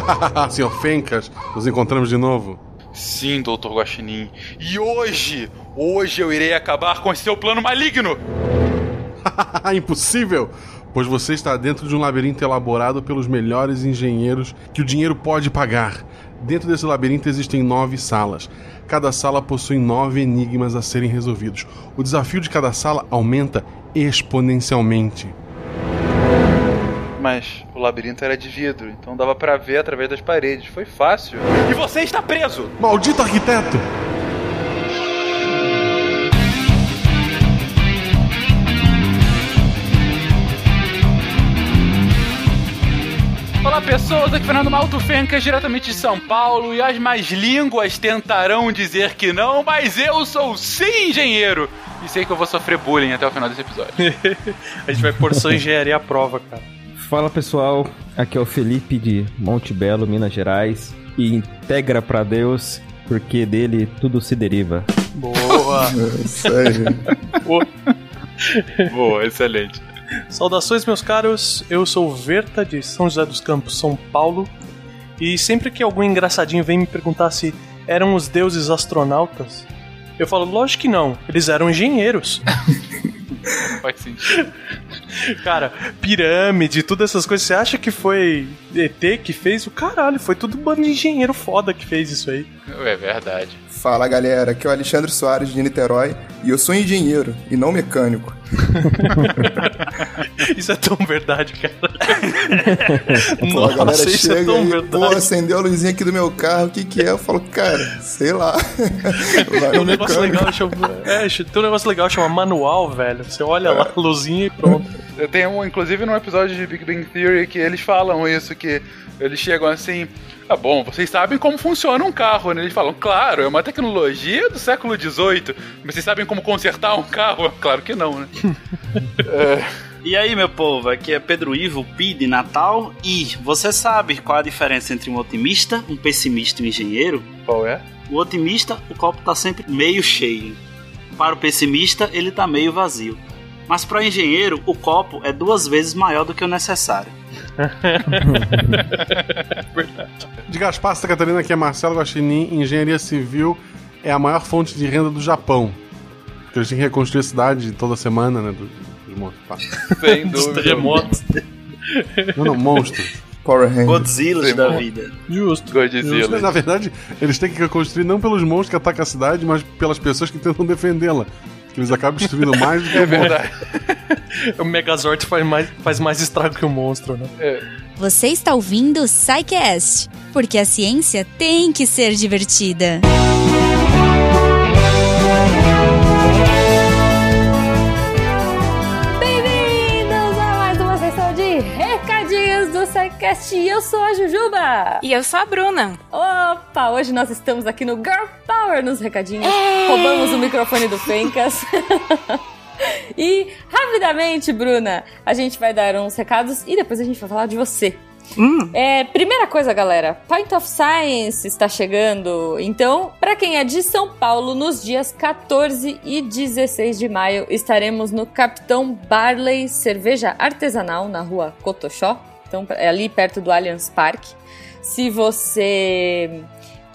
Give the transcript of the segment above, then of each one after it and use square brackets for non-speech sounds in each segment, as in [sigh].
[laughs] Senhor Fencas, nos encontramos de novo. Sim, Dr. Guaxinim. E hoje, hoje eu irei acabar com esse seu plano maligno. [laughs] Impossível! Pois você está dentro de um labirinto elaborado pelos melhores engenheiros que o dinheiro pode pagar. Dentro desse labirinto existem nove salas. Cada sala possui nove enigmas a serem resolvidos. O desafio de cada sala aumenta exponencialmente. Mas o labirinto era de vidro, então dava para ver através das paredes. Foi fácil. E você está preso! Maldito arquiteto! Olá pessoas, aqui é Fernando Malto Fencas, diretamente de São Paulo, e as mais línguas tentarão dizer que não, mas eu sou sim engenheiro! E sei que eu vou sofrer bullying até o final desse episódio. [laughs] a gente vai pôr sua engenharia à prova, cara. Fala pessoal, aqui é o Felipe de Monte Belo, Minas Gerais, e integra para Deus, porque dele tudo se deriva. Boa! [laughs] Sério? Boa. Boa, excelente. Saudações, meus caros. Eu sou o Verta de São José dos Campos, São Paulo. E sempre que algum engraçadinho vem me perguntar se eram os deuses astronautas, eu falo, lógico que não, eles eram engenheiros. [laughs] Faz sentido. Cara, pirâmide, todas essas coisas, você acha que foi ET que fez? O caralho, foi tudo um bando de engenheiro foda que fez isso aí. É verdade. Fala galera, aqui é o Alexandre Soares de Niterói e eu sou engenheiro e não mecânico. [laughs] isso é tão verdade, cara. Pô, Nossa, a galera isso chega é tão e, verdade. Pô, acendeu a luzinha aqui do meu carro, o que que é? Eu falo, cara, sei lá. [laughs] Vai um negócio legal chama, é, tem um negócio legal chama manual, velho. Você olha lá, a luzinha e pronto. Eu tenho, inclusive, num episódio de Big Bang Theory que eles falam isso, que eles chegam assim, ah, bom, vocês sabem como funciona um carro, né? Eles falam, claro, é uma tecnologia do século XVIII, mas vocês sabem como consertar um carro? [laughs] Claro que não, né? [laughs] é... E aí, meu povo, aqui é Pedro Ivo, Pi de Natal, e você sabe qual a diferença entre um otimista, um pessimista e um engenheiro? Qual é? O otimista, o copo tá sempre meio cheio. Para o pessimista, ele tá meio vazio. Mas para o engenheiro, o copo é duas vezes maior do que o necessário. [laughs] de Gaspar, Santa Catarina, aqui é Marcelo Guaxinim. Engenharia civil é a maior fonte de renda do Japão. Porque eles têm que reconstruir a cidade toda semana, né? Dos, dos monstros. Sem dúvida. terremotos. Não, não, monstros. Godzilla da vida. Justo. Godzilla. Justo. Na verdade, eles têm que reconstruir não pelos monstros que atacam a cidade, mas pelas pessoas que tentam defendê-la. Que eles acabam destruindo mais do que É verdade. [laughs] o Megazord faz mais, faz mais estrago que o monstro, né? É. Você está ouvindo o SciCast, porque a ciência tem que ser divertida. Bem-vindos a mais uma sessão de recadinhos do SciCast. Eu sou a Jujuba. E eu sou a Bruna. Opa, hoje nós estamos aqui no Girl Power nos recadinhos. Roubamos o microfone do Fencas. [laughs] E rapidamente, Bruna, a gente vai dar uns recados e depois a gente vai falar de você. Hum. É, primeira coisa, galera, Point of Science está chegando. Então, para quem é de São Paulo, nos dias 14 e 16 de maio, estaremos no Capitão Barley Cerveja Artesanal, na rua Cotoxó. Então, é ali perto do Allianz Parque. Se você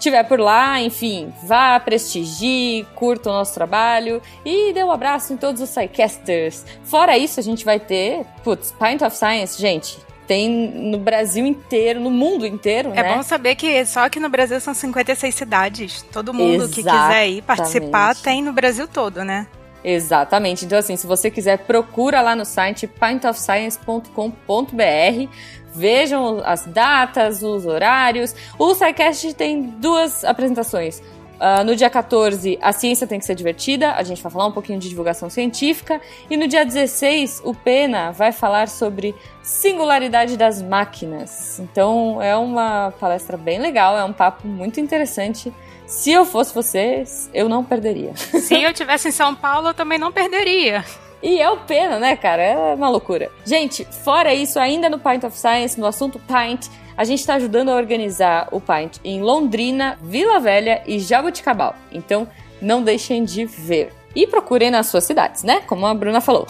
estiver por lá, enfim, vá, prestigie, curta o nosso trabalho e dê um abraço em todos os SciCasters. Fora isso, a gente vai ter, putz, Pint of Science, gente, tem no Brasil inteiro, no mundo inteiro, É né? bom saber que só aqui no Brasil são 56 cidades. Todo mundo que quiser ir participar Exatamente. tem no Brasil todo, né? Exatamente. Então, assim, se você quiser, procura lá no site pintofscience.com.br. Vejam as datas, os horários. O SciCast tem duas apresentações. Ah, no dia 14, a ciência tem que ser divertida, a gente vai falar um pouquinho de divulgação científica. E no dia 16, o Pena vai falar sobre singularidade das máquinas. Então é uma palestra bem legal, é um papo muito interessante. Se eu fosse vocês, eu não perderia. Se eu tivesse em São Paulo, eu também não perderia. E é o pena, né, cara? É uma loucura. Gente, fora isso, ainda no Pint of Science, no assunto Pint, a gente está ajudando a organizar o Pint em Londrina, Vila Velha e Jaboticabal. Então, não deixem de ver. E procurem nas suas cidades, né? Como a Bruna falou.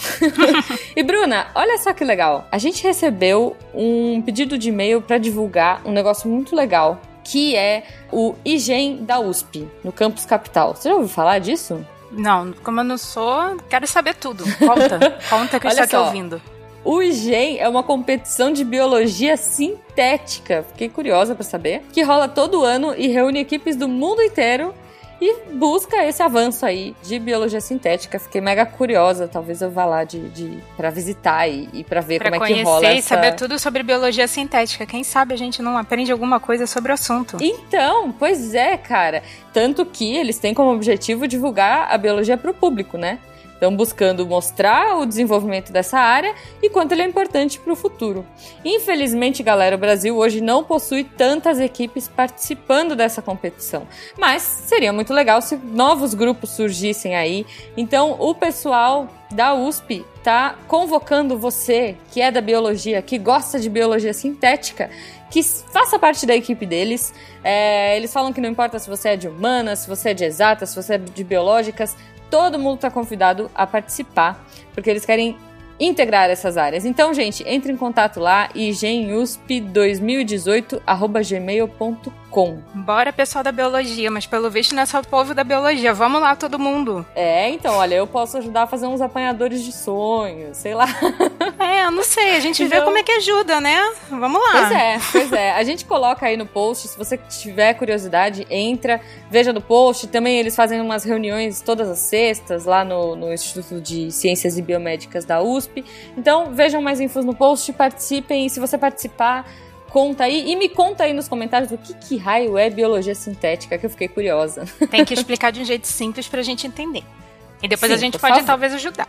[laughs] e Bruna, olha só que legal. A gente recebeu um pedido de e-mail para divulgar um negócio muito legal, que é o IGEM da USP, no campus capital. Você já ouviu falar disso? Não, como eu não sou, quero saber tudo. Conta, [laughs] conta que eu estou aqui ouvindo. O IGEM é uma competição de biologia sintética, fiquei curiosa para saber, que rola todo ano e reúne equipes do mundo inteiro e busca esse avanço aí de biologia sintética. Fiquei mega curiosa, talvez eu vá lá de, de para visitar e, e para ver pra como é que rola essa... e saber tudo sobre biologia sintética. Quem sabe a gente não aprende alguma coisa sobre o assunto. Então, pois é, cara. Tanto que eles têm como objetivo divulgar a biologia para o público, né? Estão buscando mostrar o desenvolvimento dessa área e quanto ele é importante para o futuro. Infelizmente, galera, o Brasil hoje não possui tantas equipes participando dessa competição, mas seria muito legal se novos grupos surgissem aí. Então, o pessoal da USP está convocando você, que é da biologia, que gosta de biologia sintética, que faça parte da equipe deles. É, eles falam que não importa se você é de humanas, se você é de exatas, se você é de biológicas, todo mundo está convidado a participar, porque eles querem integrar essas áreas. Então, gente, entre em contato lá, igenusp2018@gmail.com. Bora, pessoal da biologia, mas pelo visto não é só o povo da biologia. Vamos lá, todo mundo. É, então, olha, eu posso ajudar a fazer uns apanhadores de sonhos, sei lá. [laughs] É, não sei, a gente então... vê como é que ajuda, né? Vamos lá. Pois é, pois é. A gente coloca aí no post, se você tiver curiosidade, entra, veja no post. Também eles fazem umas reuniões todas as sextas lá no, no Instituto de Ciências e Biomédicas da USP. Então, vejam mais infos no post, participem e se você participar, conta aí e me conta aí nos comentários o que, que raio é biologia sintética, que eu fiquei curiosa. [laughs] Tem que explicar de um jeito simples pra gente entender. E depois Sim, a gente pode favor. talvez ajudar.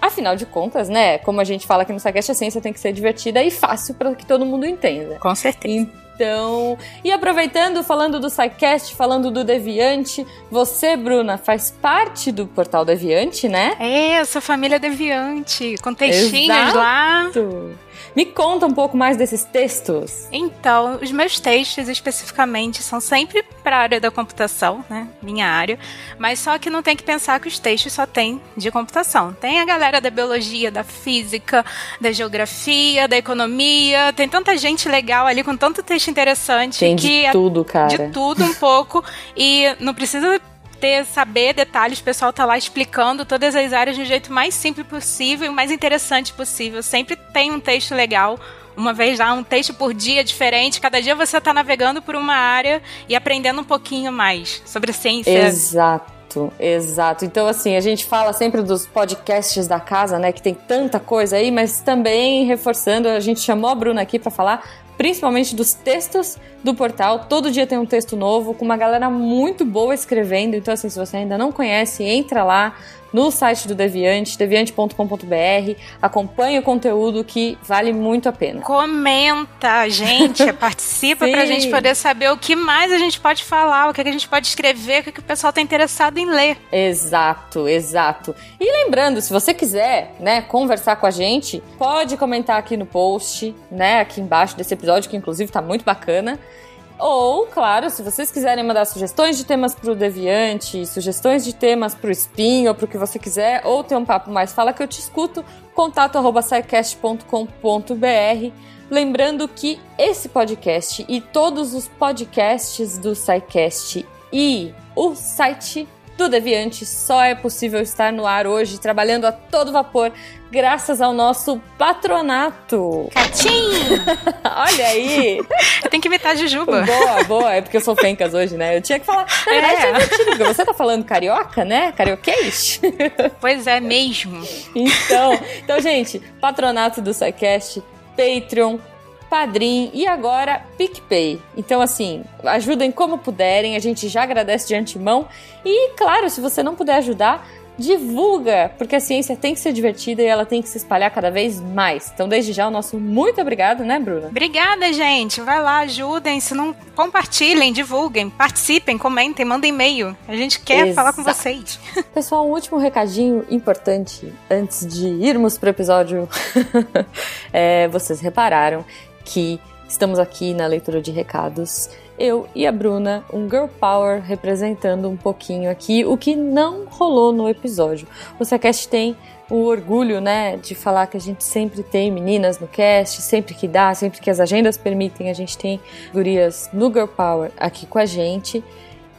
Afinal de contas, né? Como a gente fala aqui no Sagast, a ciência tem que ser divertida e fácil para que todo mundo entenda. Com certeza. Então, e aproveitando, falando do SciCast, falando do Deviante, você, Bruna, faz parte do portal Deviante, né? É, eu sou família Deviante, com textinhos Exato. lá. Me conta um pouco mais desses textos. Então, os meus textos especificamente são sempre para a área da computação, né? Minha área. Mas só que não tem que pensar que os textos só tem de computação. Tem a galera da biologia, da física, da geografia, da economia. Tem tanta gente legal ali com tanto texto interessante tem que de tudo, cara. De tudo um pouco e não precisa ter, saber detalhes, o pessoal tá lá explicando todas as áreas um jeito mais simples possível e mais interessante possível. Sempre tem um texto legal, uma vez lá, um texto por dia diferente. Cada dia você está navegando por uma área e aprendendo um pouquinho mais sobre ciência. Exato, exato. Então, assim, a gente fala sempre dos podcasts da casa, né? Que tem tanta coisa aí, mas também reforçando, a gente chamou a Bruna aqui para falar principalmente dos textos do portal. Todo dia tem um texto novo, com uma galera muito boa escrevendo. Então, assim, se você ainda não conhece, entra lá no site do Deviante, deviante.com.br. Acompanhe o conteúdo que vale muito a pena. Comenta, gente, [laughs] participa pra gente poder saber o que mais a gente pode falar, o que, a gente pode escrever, o que, que o pessoal tá interessado em ler. Exato, exato. E lembrando, se você quiser, né, conversar com a gente, pode comentar aqui no post, né, aqui embaixo desse episódio, que inclusive tá muito bacana. Ou, claro, se vocês quiserem mandar sugestões de temas pro Deviante, sugestões de temas pro Spin ou pro que você quiser, ou ter um papo mais, fala que eu te escuto, contato arroba Lembrando que esse podcast e todos os podcasts do SciCast e o site do Deviante só é possível estar no ar hoje, trabalhando a todo vapor, graças ao nosso patronato. Catim! [laughs] Olha aí! eu tenho que imitar a Jujuba. Boa, boa. É porque eu sou fencas hoje, né? Eu tinha que falar. Na verdade, é. porque você tá falando carioca, né? Carioquês? [laughs] pois é, mesmo. Então, então gente, patronato do SciCast, Patreon, Padrim e agora PicPay. Então, assim, ajudem como puderem, a gente já agradece de antemão. E, claro, se você não puder ajudar, divulga, porque a ciência tem que ser divertida e ela tem que se espalhar cada vez mais. Então, desde já, o nosso muito obrigado, né, Bruna? Obrigada, gente. Vai lá, ajudem. Se não, compartilhem, divulguem, participem, comentem, mandem e-mail. A gente quer Exato. falar com vocês. [laughs] Pessoal, um último recadinho importante antes de irmos pro episódio. [laughs] é, vocês repararam que estamos aqui na leitura de recados eu e a Bruna, um Girl Power representando um pouquinho aqui o que não rolou no episódio. O Sequest tem o orgulho, né, de falar que a gente sempre tem meninas no cast, sempre que dá, sempre que as agendas permitem, a gente tem gurias no Girl Power aqui com a gente.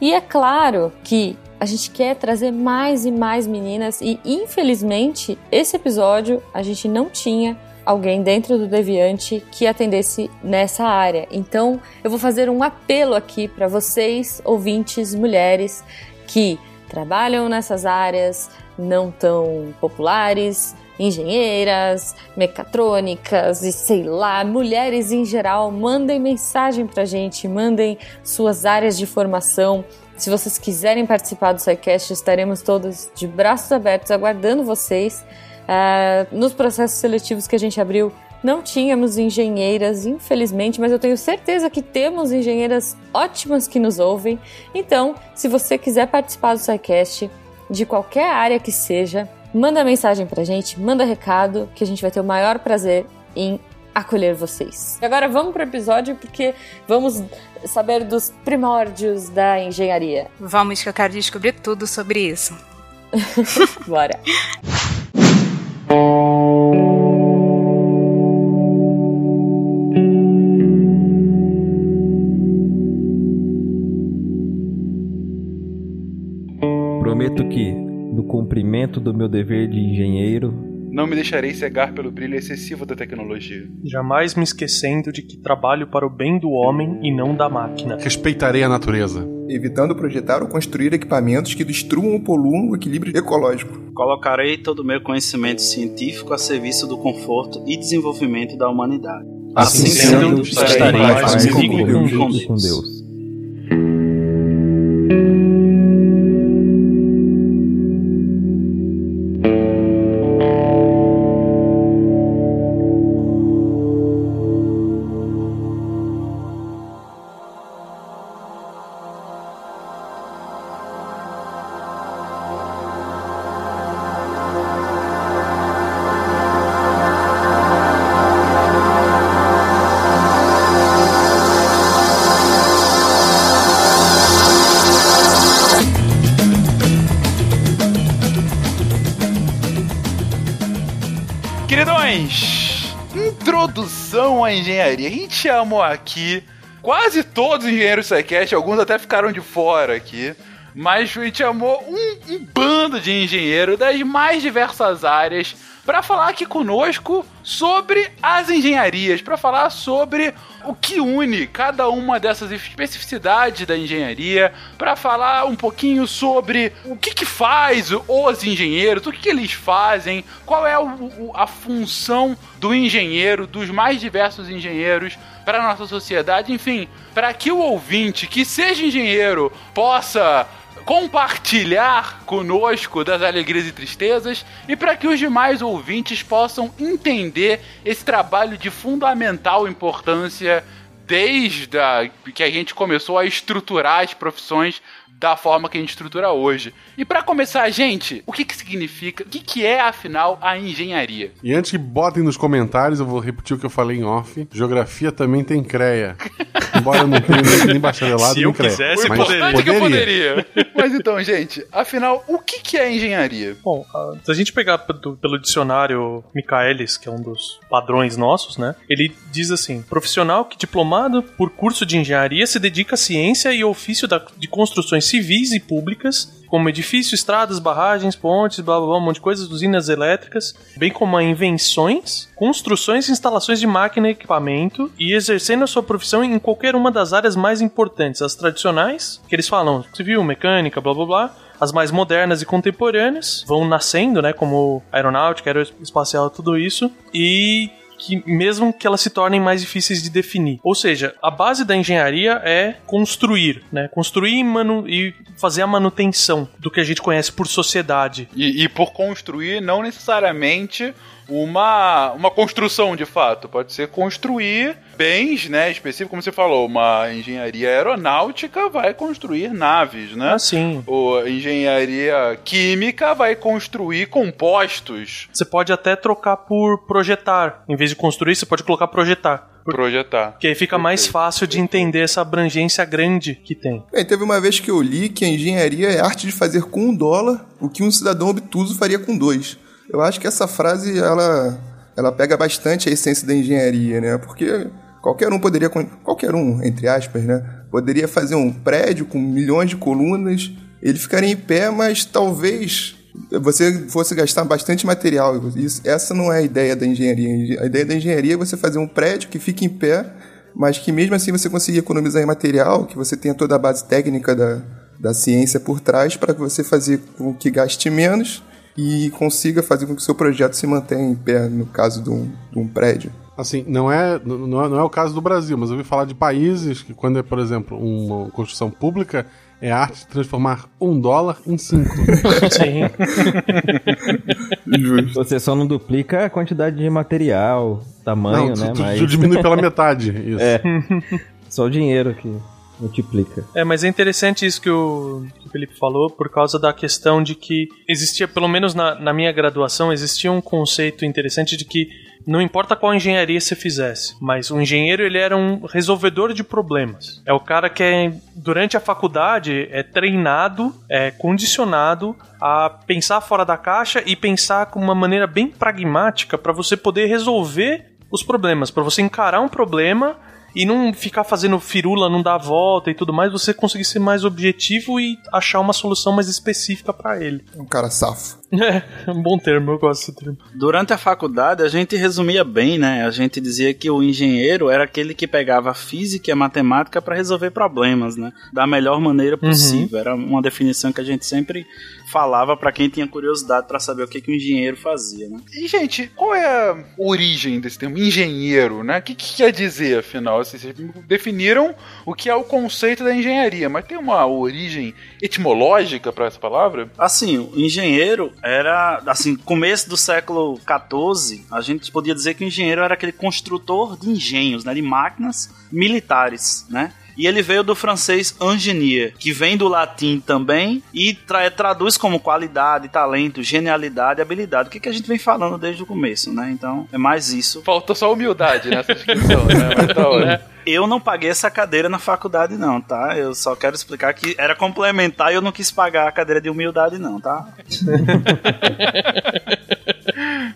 E é claro que a gente quer trazer mais e mais meninas e infelizmente esse episódio a gente não tinha alguém dentro do Deviante que atendesse nessa área. Então, eu vou fazer um apelo aqui para vocês, ouvintes mulheres que trabalham nessas áreas, não tão populares, engenheiras, mecatrônicas e sei lá, mulheres em geral, mandem mensagem pra gente, mandem suas áreas de formação. Se vocês quiserem participar do SciCast, estaremos todos de braços abertos aguardando vocês. Uh, nos processos seletivos que a gente abriu, não tínhamos engenheiras, infelizmente, mas eu tenho certeza que temos engenheiras ótimas que nos ouvem. Então, se você quiser participar do SciCast, de qualquer área que seja, manda mensagem pra gente, manda recado, que a gente vai ter o maior prazer em acolher vocês. E agora vamos pro episódio porque vamos saber dos primórdios da engenharia. Vamos que eu quero descobrir tudo sobre isso. [laughs] Bora. [laughs] Prometo que, no cumprimento do meu dever de engenheiro, não me deixarei cegar pelo brilho excessivo da tecnologia. Jamais me esquecendo de que trabalho para o bem do homem e não da máquina. Respeitarei a natureza. Evitando projetar ou construir equipamentos que destruam ou poluam o equilíbrio ecológico. Colocarei todo o meu conhecimento científico a serviço do conforto e desenvolvimento da humanidade. Assim, assim sendo, estarei mais comigo e com Deus. Com Deus. Chamou aqui quase todos os engenheiros SciCast, alguns até ficaram de fora aqui. Mas a gente chamou um, um bando de engenheiros das mais diversas áreas para falar aqui conosco sobre as engenharias, para falar sobre o que une cada uma dessas especificidades da engenharia, para falar um pouquinho sobre o que, que faz os engenheiros, o que, que eles fazem, qual é o, a função do engenheiro, dos mais diversos engenheiros para nossa sociedade, enfim, para que o ouvinte que seja engenheiro possa compartilhar conosco das alegrias e tristezas e para que os demais ouvintes possam entender esse trabalho de fundamental importância desde a, que a gente começou a estruturar as profissões da forma que a gente estrutura hoje. E para começar, gente, o que que significa, o que que é afinal a engenharia? E antes que botem nos comentários, eu vou repetir o que eu falei em off. Geografia também tem CREA. [laughs] Embora eu não tenha nem bacharelado, Se eu quisesse, Mas poderia. que eu poderia. [laughs] Mas então, gente, afinal, o que que é engenharia? Bom, se a gente pegar pelo dicionário Michaelis, que é um dos padrões nossos, né? Ele diz assim: profissional que diplomado por curso de engenharia se dedica à ciência e ofício da, de construções civis e públicas, como edifícios, estradas, barragens, pontes, blá blá blá, um monte de coisas, usinas elétricas, bem como invenções, construções e instalações de máquina e equipamento, e exercendo a sua profissão em qualquer uma das áreas mais importantes, as tradicionais, que eles falam civil, mecânica, blá blá blá, as mais modernas e contemporâneas vão nascendo, né, como aeronáutica, aeroespacial, tudo isso, e que mesmo que elas se tornem mais difíceis de definir. Ou seja, a base da engenharia é construir, né? Construir e, manu e fazer a manutenção do que a gente conhece por sociedade. E, e por construir, não necessariamente uma, uma construção de fato. Pode ser construir bens, né? Específico, como você falou, uma engenharia aeronáutica vai construir naves, né? Ah, sim. Ou engenharia química vai construir compostos. Você pode até trocar por projetar. Em vez de construir, você pode colocar projetar. projetar. Porque aí fica mais fácil de entender essa abrangência grande que tem. Bem, teve uma vez que eu li que a engenharia é a arte de fazer com um dólar o que um cidadão obtuso faria com dois. Eu acho que essa frase, ela, ela pega bastante a essência da engenharia, né? Porque qualquer um poderia, qualquer um, entre aspas, né? Poderia fazer um prédio com milhões de colunas, ele ficaria em pé, mas talvez você fosse gastar bastante material. Isso, essa não é a ideia da engenharia. A ideia da engenharia é você fazer um prédio que fique em pé, mas que mesmo assim você consiga economizar em material, que você tenha toda a base técnica da, da ciência por trás para você fazer com que gaste menos e consiga fazer com que o seu projeto se mantenha em pé no caso de um, de um prédio. Assim, não é, não é, não é o caso do Brasil, mas eu ouvi falar de países que, quando é, por exemplo, uma construção pública, é a arte de transformar um dólar em cinco. [laughs] Sim. Você só não duplica a quantidade de material, tamanho, não, né? Tu, mas... diminui [laughs] pela metade. Isso. É. Só o dinheiro que multiplica. É, mas é interessante isso que o, que o, Felipe falou, por causa da questão de que existia, pelo menos na, na minha graduação, existia um conceito interessante de que não importa qual engenharia você fizesse, mas o engenheiro ele era um resolvedor de problemas. É o cara que é, durante a faculdade é treinado, é condicionado a pensar fora da caixa e pensar com uma maneira bem pragmática para você poder resolver os problemas, para você encarar um problema e não ficar fazendo firula, não dar a volta e tudo mais, você conseguir ser mais objetivo e achar uma solução mais específica para ele. Um cara safo. [laughs] É, é, um bom termo, eu gosto desse termo. Durante a faculdade, a gente resumia bem, né? A gente dizia que o engenheiro era aquele que pegava a física e a matemática para resolver problemas, né? Da melhor maneira uhum. possível. Uhum. Era uma definição que a gente sempre falava para quem tinha curiosidade para saber o que, que o engenheiro fazia, né? E, gente, qual é a origem desse termo engenheiro, né? O que, que quer dizer, afinal? Vocês definiram o que é o conceito da engenharia, mas tem uma origem etimológica para essa palavra? Assim, o engenheiro era, assim, começo do século XIV, a gente podia dizer que o engenheiro era aquele construtor de engenhos, né? De máquinas militares, né? E ele veio do francês ingenier, que vem do latim também e tra traduz como qualidade, talento, genialidade, habilidade. O que, que a gente vem falando desde o começo, né? Então, é mais isso. Faltou só humildade nessa descrição, né? Mas tá, [laughs] né? Eu não paguei essa cadeira na faculdade, não, tá? Eu só quero explicar que era complementar e eu não quis pagar a cadeira de humildade, não, tá? [laughs]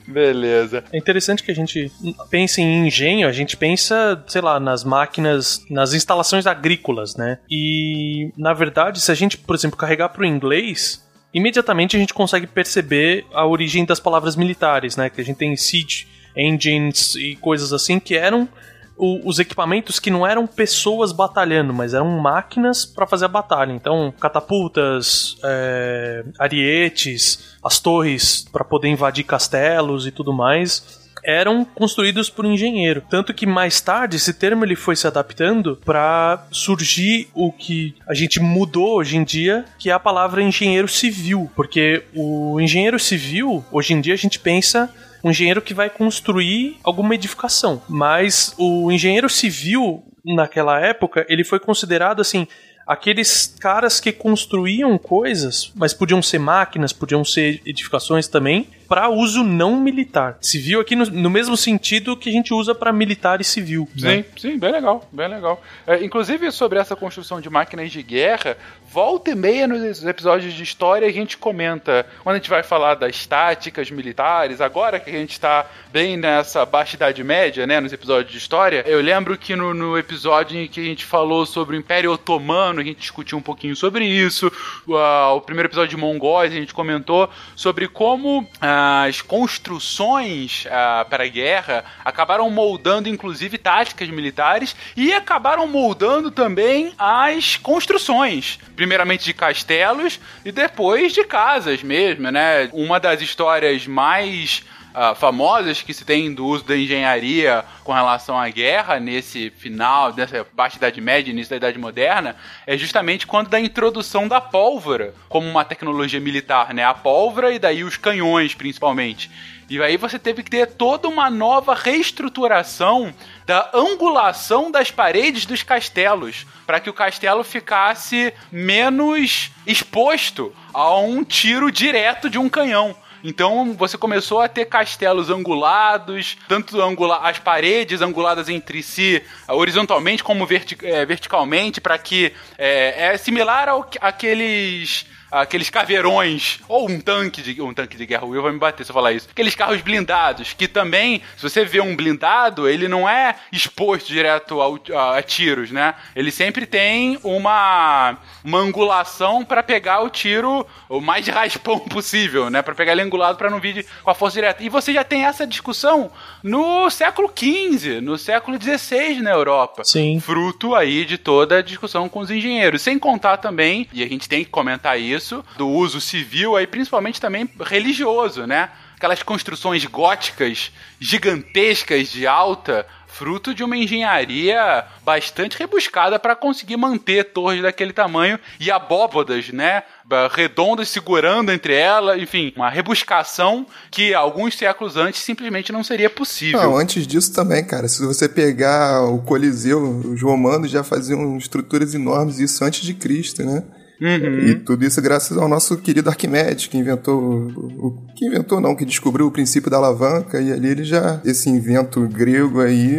Beleza. É interessante que a gente pense em engenho, a gente pensa, sei lá, nas máquinas, nas instalações agrícolas, né? E, na verdade, se a gente, por exemplo, carregar para o inglês, imediatamente a gente consegue perceber a origem das palavras militares, né? Que a gente tem siege engines e coisas assim que eram o, os equipamentos que não eram pessoas batalhando, mas eram máquinas para fazer a batalha. Então, catapultas, é, arietes, as torres para poder invadir castelos e tudo mais eram construídos por engenheiro. Tanto que mais tarde esse termo ele foi se adaptando para surgir o que a gente mudou hoje em dia, que é a palavra engenheiro civil, porque o engenheiro civil, hoje em dia a gente pensa um engenheiro que vai construir alguma edificação. Mas o engenheiro civil, naquela época, ele foi considerado assim aqueles caras que construíam coisas, mas podiam ser máquinas, podiam ser edificações também, para uso não militar. Civil aqui no, no, mesmo sentido que a gente usa para militar e civil. Sim, né? sim, bem legal, bem legal. É, inclusive sobre essa construção de máquinas de guerra, volta e meia nos episódios de história a gente comenta, quando a gente vai falar das táticas militares, agora que a gente está bem nessa baixa idade média, né, nos episódios de história, eu lembro que no, no episódio em que a gente falou sobre o Império Otomano, a gente discutiu um pouquinho sobre isso, uh, o primeiro episódio de Mongóis a gente comentou sobre como uh, as construções uh, para a guerra acabaram moldando inclusive táticas militares e acabaram moldando também as construções primeiramente de castelos e depois de casas mesmo, né? Uma das histórias mais uh, famosas que se tem do uso da engenharia com relação à guerra nesse final dessa baixa idade média, início da idade moderna, é justamente quando da introdução da pólvora como uma tecnologia militar, né? A pólvora e daí os canhões, principalmente. E aí você teve que ter toda uma nova reestruturação da angulação das paredes dos castelos, para que o castelo ficasse menos exposto a um tiro direto de um canhão. Então você começou a ter castelos angulados, tanto angula as paredes anguladas entre si, horizontalmente como verti é, verticalmente, para que é, é similar ao aqueles aqueles caveirões, ou um tanque de um tanque de guerra, o Will vai me bater se eu falar isso. Aqueles carros blindados, que também, se você vê um blindado, ele não é exposto direto ao, a, a, tiros, né? Ele sempre tem uma, uma angulação para pegar o tiro o mais raspão [laughs] possível, né? Para pegar ele angulado para não vir com a força direta. E você já tem essa discussão no século XV, no século XVI na Europa. Sim. Fruto aí de toda a discussão com os engenheiros. Sem contar também, e a gente tem que comentar isso, do uso civil, aí principalmente também religioso, né? Aquelas construções góticas gigantescas de alta, fruto de uma engenharia bastante rebuscada para conseguir manter torres daquele tamanho e abóbodas, né? Redondas segurando entre elas, enfim, uma rebuscação que alguns séculos antes simplesmente não seria possível. Não, antes disso também, cara, se você pegar o Coliseu, os romanos já faziam estruturas enormes, isso antes de Cristo, né? Uhum. E tudo isso graças ao nosso querido Arquimedes, que inventou. O, que inventou não, que descobriu o princípio da alavanca, e ali ele já. Esse invento grego aí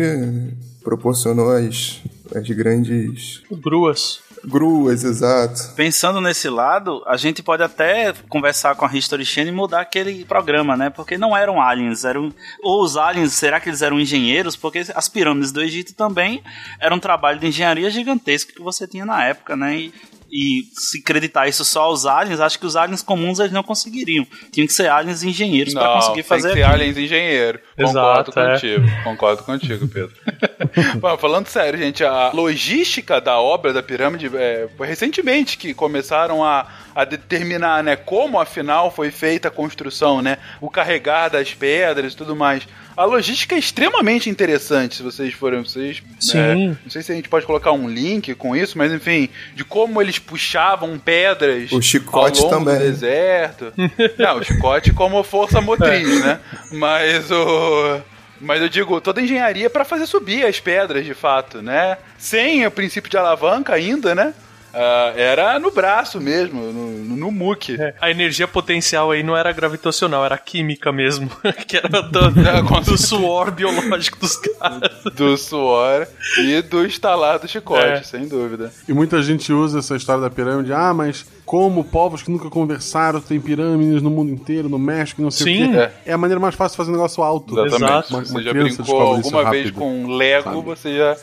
proporcionou as, as grandes. Gruas. Gruas, exato. Pensando nesse lado, a gente pode até conversar com a History Channel e mudar aquele programa, né? Porque não eram aliens, eram. Ou os aliens, será que eles eram engenheiros? Porque as pirâmides do Egito também eram um trabalho de engenharia gigantesco que você tinha na época, né? E e se acreditar isso só aos aliens, acho que os aliens comuns eles não conseguiriam. Tinham que ser aliens engenheiros para conseguir fazer. Tem que ser aliens engenheiro. Concordo Exato, é. contigo. É. Concordo contigo, Pedro. [laughs] Bom, falando sério, gente, a logística da obra da pirâmide é, foi recentemente que começaram a, a determinar, né, como afinal foi feita a construção, né, o carregar das pedras e tudo mais a logística é extremamente interessante, se vocês forem. Vocês, Sim. É, não sei se a gente pode colocar um link com isso, mas enfim, de como eles puxavam pedras o chicote ao longo também. do deserto. [laughs] não, o chicote como força motriz, né? Mas o. Mas eu digo, toda a engenharia para fazer subir as pedras, de fato, né? Sem o princípio de alavanca ainda, né? Uh, era no braço mesmo, no, no muque. É, a energia potencial aí não era gravitacional, era química mesmo. [laughs] que era do, [laughs] do suor biológico dos caras. Do suor e do instalar do chicote, é. sem dúvida. E muita gente usa essa história da pirâmide, ah, mas como povos que nunca conversaram têm pirâmides no mundo inteiro, no México, não sei Sim. o quê. É. é a maneira mais fácil de fazer um negócio alto. Exatamente. Uma, uma você já brincou alguma vez com Lego, sabe? você já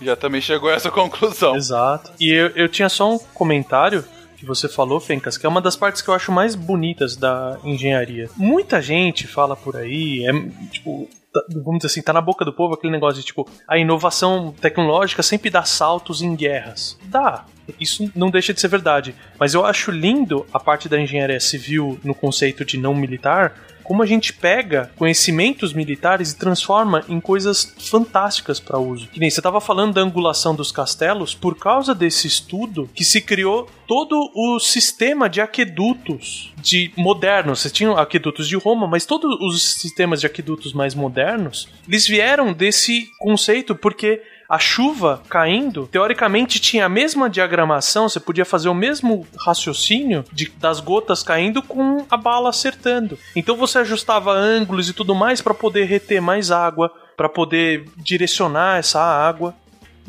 já também chegou a essa conclusão. Exato. E eu, eu tinha só um comentário que você falou, Fencas, que é uma das partes que eu acho mais bonitas da engenharia. Muita gente fala por aí, é tipo, tá, vamos dizer assim, tá na boca do povo aquele negócio de tipo, a inovação tecnológica sempre dá saltos em guerras. Dá. Isso não deixa de ser verdade. Mas eu acho lindo a parte da engenharia civil no conceito de não militar, como a gente pega conhecimentos militares e transforma em coisas fantásticas para uso. Que nem você estava falando da angulação dos castelos, por causa desse estudo que se criou todo o sistema de aquedutos de modernos. Você tinha aquedutos de Roma, mas todos os sistemas de aquedutos mais modernos, eles vieram desse conceito porque a chuva caindo, teoricamente tinha a mesma diagramação, você podia fazer o mesmo raciocínio de, das gotas caindo com a bala acertando. Então você ajustava ângulos e tudo mais para poder reter mais água, para poder direcionar essa água.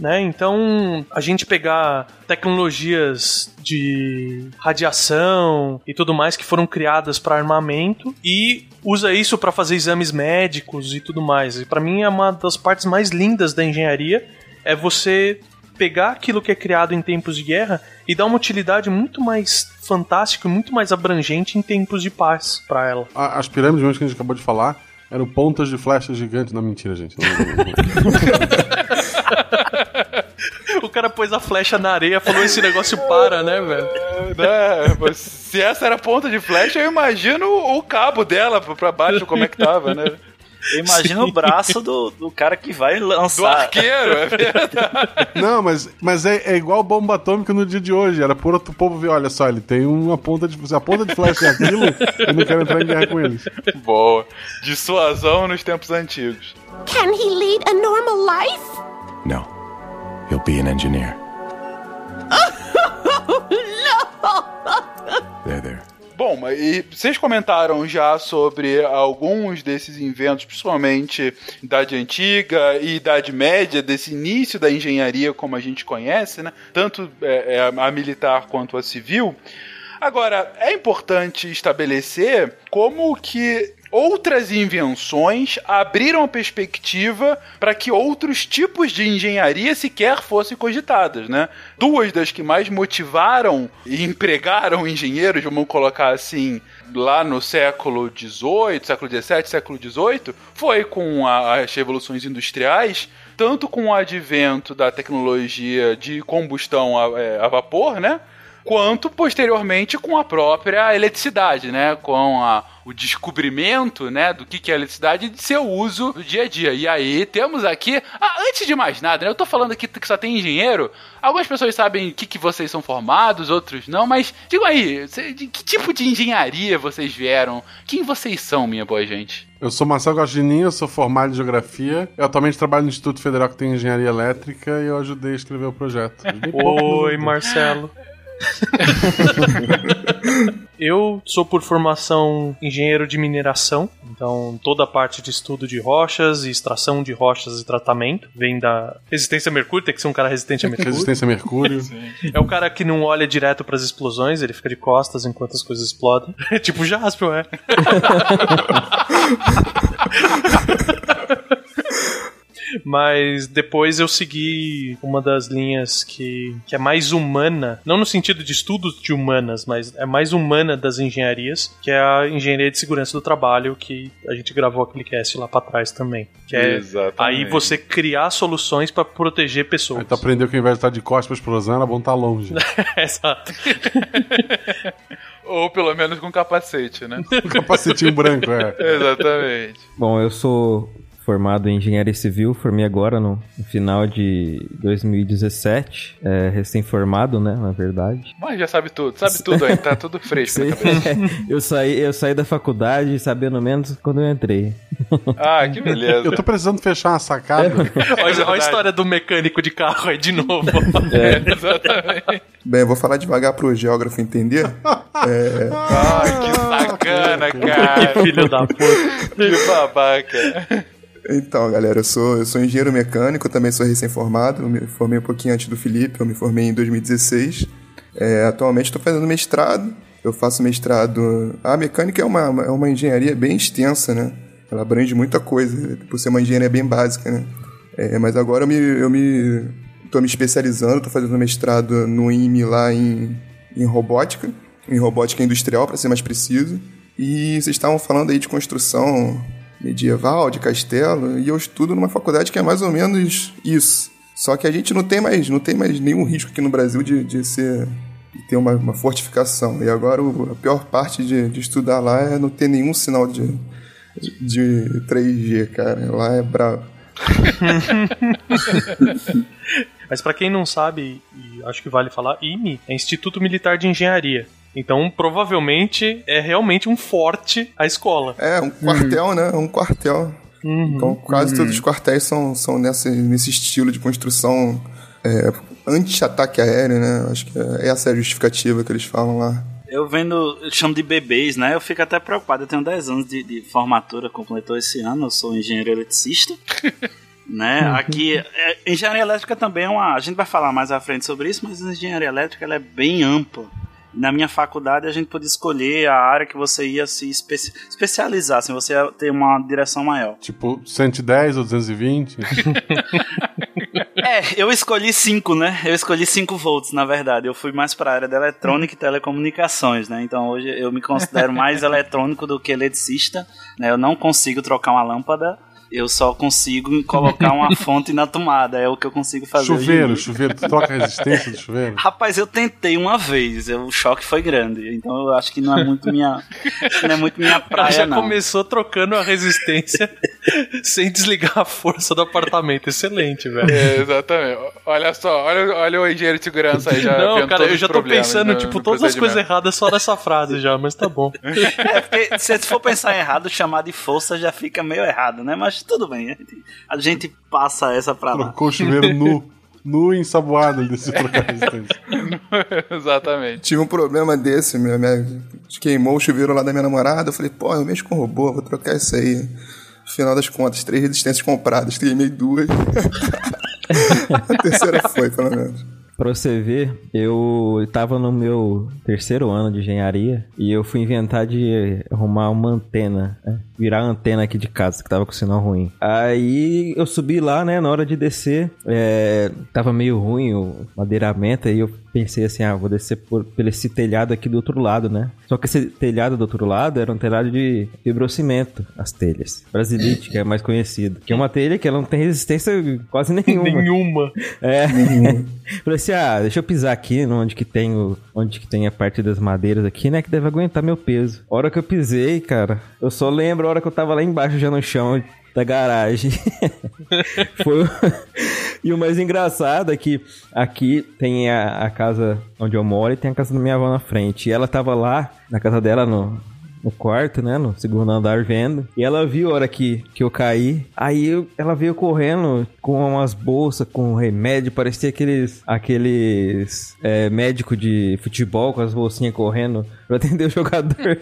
Né? Então, a gente pegar tecnologias de radiação e tudo mais que foram criadas para armamento e usa isso para fazer exames médicos e tudo mais. E para mim é uma das partes mais lindas da engenharia é você pegar aquilo que é criado em tempos de guerra e dar uma utilidade muito mais fantástica e muito mais abrangente em tempos de paz para ela. As pirâmides mesmo que a gente acabou de falar eram pontas de flechas gigantes. Não, mentira, gente. [laughs] [laughs] o cara pôs a flecha na areia falou esse negócio para, né, velho? [laughs] É, se essa era ponta de flecha, eu imagino o cabo dela pra baixo, como é que tava, né? Imagina o braço do, do cara que vai lançar. Do arqueiro, é verdade. Não, mas, mas é, é igual bomba atômica no dia de hoje. Era por outro povo ver, olha só, ele tem uma ponta de. Se a ponta de flecha é aquilo, eu não quero entrar em guerra com eles. Boa. Dissuasão nos tempos antigos. Can he lead a normal life? No. He'll be an engineer. no! [laughs] There, there. Bom, mas e vocês comentaram já sobre alguns desses inventos, principalmente Idade Antiga e Idade Média, desse início da engenharia como a gente conhece, né? Tanto é, é, a militar quanto a civil. Agora, é importante estabelecer como que outras invenções abriram a perspectiva para que outros tipos de engenharia sequer fossem cogitadas, né? Duas das que mais motivaram e empregaram engenheiros, vamos colocar assim, lá no século XVIII, século XVII, século XVIII, foi com a, as revoluções industriais, tanto com o advento da tecnologia de combustão a, é, a vapor, né? Quanto posteriormente com a própria eletricidade, né? Com a, o descobrimento, né, do que, que é eletricidade e de seu uso no dia a dia. E aí temos aqui, ah, antes de mais nada, né, eu tô falando aqui que só tem engenheiro. Algumas pessoas sabem o que, que vocês são formados, outros não, mas digam aí, de que tipo de engenharia vocês vieram? Quem vocês são, minha boa gente? Eu sou Marcelo Gastininho, eu sou formado em Geografia. Eu atualmente trabalho no Instituto Federal que tem Engenharia Elétrica e eu ajudei a escrever o projeto. [laughs] Oi, Marcelo. Eu sou por formação engenheiro de mineração, então toda a parte de estudo de rochas e extração de rochas e tratamento vem da resistência a mercúrio, tem que ser um cara resistente a mercúrio. Resistência a mercúrio. é o cara que não olha direto para as explosões, ele fica de costas enquanto as coisas explodem. [laughs] É tipo Jasper, é. Mas depois eu segui uma das linhas que, que é mais humana, não no sentido de estudos de humanas, mas é mais humana das engenharias, que é a engenharia de segurança do trabalho, que a gente gravou aquele cast lá para trás também. Que é Exatamente. aí você criar soluções para proteger pessoas. Aí tu aprendeu que ao invés de estar de costas explosão, era bom estar longe. [laughs] Exato. Ou pelo menos com capacete, né? [laughs] Um capacetinho branco, é. Exatamente. Bom, eu sou formado em engenharia civil, formei agora no, no final de 2017, é, recém-formado, né, na verdade. Mas já sabe tudo, sabe tudo aí, tá tudo fresco na cabeça. [laughs] eu, saí, eu saí da faculdade sabendo menos quando eu entrei. Ah, que beleza. Eu tô precisando fechar uma sacada. [laughs] olha, olha a história do mecânico de carro aí de novo. [laughs] É, exatamente. Bem, eu vou falar devagar pro geógrafo entender. É, Ah, que sacana, cara. que filho da puta. Que babaca. Então, galera, eu sou, eu sou engenheiro mecânico, também sou recém-formado. Me formei um pouquinho antes do Felipe, eu me formei em 2016. É, atualmente estou fazendo mestrado. Eu faço mestrado. A mecânica é uma, é uma engenharia bem extensa, né? Ela abrange muita coisa, por ser uma engenharia bem básica, né? É, mas agora eu me, eu me me especializando, estou fazendo mestrado no IME lá em, em robótica, em robótica industrial, para ser mais preciso. E vocês estavam falando aí de construção medieval, de castelo, e eu estudo numa faculdade que é mais ou menos isso. Só que a gente não tem mais, não tem mais nenhum risco aqui no Brasil de, de ser de ter uma, uma fortificação. E agora o- a pior parte de, de estudar lá é não ter nenhum sinal de, de 3G, cara. Lá é bravo. [laughs] Mas pra quem não sabe, e acho que vale falar, IME é Instituto Militar de Engenharia. Então, provavelmente, é realmente um forte a escola. É, um quartel, né? Um quartel. Uhum. Então, quase todos os quartéis são, são nesse, nesse estilo de construção é, anti-ataque aéreo, né? Acho que é, essa é a justificativa que eles falam lá. Eu vendo, eu chamo de bebês, né? Eu fico até preocupado. Eu tenho 10 anos de, de formatura, completou esse ano. Eu sou engenheiro eletricista. [laughs] né? Aqui, é, engenharia elétrica também é uma. A gente vai falar mais à frente sobre isso, mas a engenharia elétrica ela é bem ampla. Na minha faculdade a gente podia escolher a área que você ia se espe- especializar, assim, você ia ter uma direção maior. Tipo, 110 ou 220? [laughs] É, eu escolhi 5, né? Eu escolhi 5 volts, na verdade. Eu fui mais para a área da eletrônica e telecomunicações, né? Então hoje eu me considero mais [laughs] eletrônico do que eletricista, né? Eu não consigo trocar uma lâmpada, eu só consigo colocar uma [laughs] fonte na tomada, é o que eu consigo fazer. chuveiro, chuveiro. Tu troca a resistência do chuveiro? [laughs] Rapaz, eu tentei uma vez, eu- o choque foi grande, então eu acho que não é muito minha, não é muito minha [laughs] praia, já não. começou trocando a resistência sem desligar a força do apartamento. Excelente, velho. É, exatamente. Olha só, olha, olha o engenheiro de segurança aí já. Não, cara, eu já tô pensando, tipo, todas as coisas erradas só nessa frase já, mas tá bom. É, porque se for pensar errado, chamar de força já fica meio errado, né? Mas tudo bem, a gente, passa essa pra lá. Trocou o chuveiro nu. Nu e ensaboado, ele decidiu trocar a resistência. Exatamente. Tive um problema desse, minha, minha- queimou o chuveiro lá da minha namorada. Eu falei, pô, eu mexo com robô, vou trocar isso aí. No final das contas, três resistências compradas, queimei duas. [laughs] a terceira foi, pelo menos. Pra você ver, eu tava no meu terceiro ano de engenharia e eu fui inventar de arrumar uma antena, né? virar a antena aqui de casa, que tava com sinal ruim. Aí eu subi lá, né, na hora de descer, é, tava meio ruim o madeiramento, aí eu pensei assim, ah, vou descer por, pelo esse telhado aqui do outro lado, né? Só que esse telhado do outro lado era um telhado de fibrocimento, as telhas. Brasilite, que é mais conhecido. Que é uma telha que ela não tem resistência quase [laughs] nenhuma. Nenhuma. É. [laughs] Falei assim, ah, deixa eu pisar aqui onde que tem o, onde que tem a parte das madeiras aqui, né, que deve aguentar meu peso. A hora que eu pisei, cara, eu só lembro a hora que eu tava lá embaixo já no chão da garagem. [laughs] Foi. [laughs] E o mais engraçado é que aqui tem a, a, casa onde eu moro e tem a casa da minha avó na frente. E ela tava lá na casa dela no, no quarto, né? No segundo andar vendo. E ela viu a hora que, que eu caí. Aí eu, ela veio correndo com umas bolsas, com remédio. Parecia aqueles, aqueles é, médico de futebol com as bolsinhas correndo pra atender o jogador.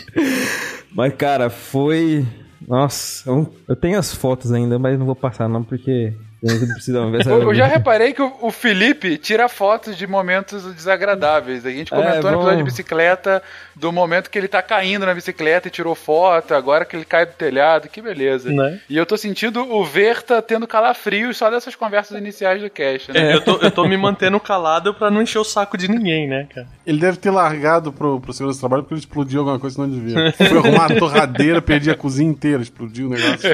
[laughs] Mas, cara, foi. Nossa, eu tenho as fotos ainda, mas não vou passar não, porque [laughs] eu já reparei que o Felipe tira fotos de momentos desagradáveis. A gente comentou é, no episódio de bicicleta do momento que ele tá caindo na bicicleta e tirou foto, agora que ele cai do telhado, que beleza. Né? E eu tô sentindo o Verta tendo calafrios só dessas conversas iniciais do cast, né? É, eu tô, eu tô me mantendo calado pra não encher o saco de ninguém, né, cara? Ele deve ter largado pro, pro segundo trabalho porque ele explodiu alguma coisa que não devia. Foi arrumar a torradeira, perdi a cozinha inteira, explodiu o negócio.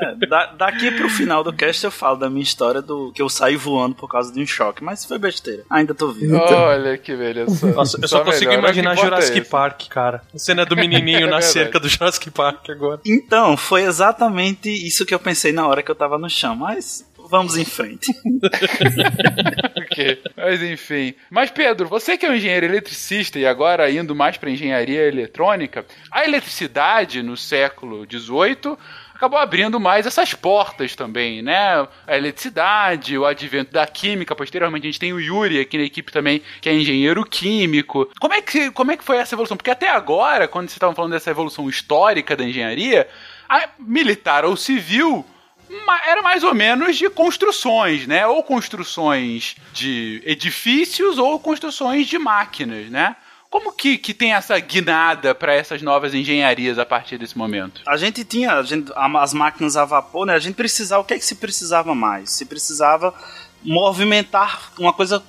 É, da, daqui pro final do cast eu falo da minha história do que eu saí voando por causa de um choque, mas foi besteira. Ainda tô vivo. Olha que beleza. Nossa, eu só, só consigo melhor. imaginar Jurassic Park, cara. A cena do menininho [laughs] é na cerca do Jurassic Park agora. Então, foi exatamente isso que eu pensei na hora que eu tava no chão, mas vamos em frente. [laughs] ok, mas enfim. Mas Pedro, você que é um engenheiro eletricista e agora indo mais para engenharia eletrônica, a eletricidade no século XVIII acabou abrindo mais essas portas também, né? A eletricidade, o advento da química, posteriormente a gente tem o Yuri aqui na equipe também, que é engenheiro químico. Como é que, como é que foi essa evolução? Porque até agora, quando vocês estavam falando dessa evolução histórica da engenharia, militar ou civil era mais ou menos de construções, né? Ou construções de edifícios ou construções de máquinas, né? Como que, que tem essa guinada para essas novas engenharias a partir desse momento? A gente tinha a gente, as máquinas a vapor, né? A gente precisava, o que é que se precisava mais? Se precisava movimentar uma coisa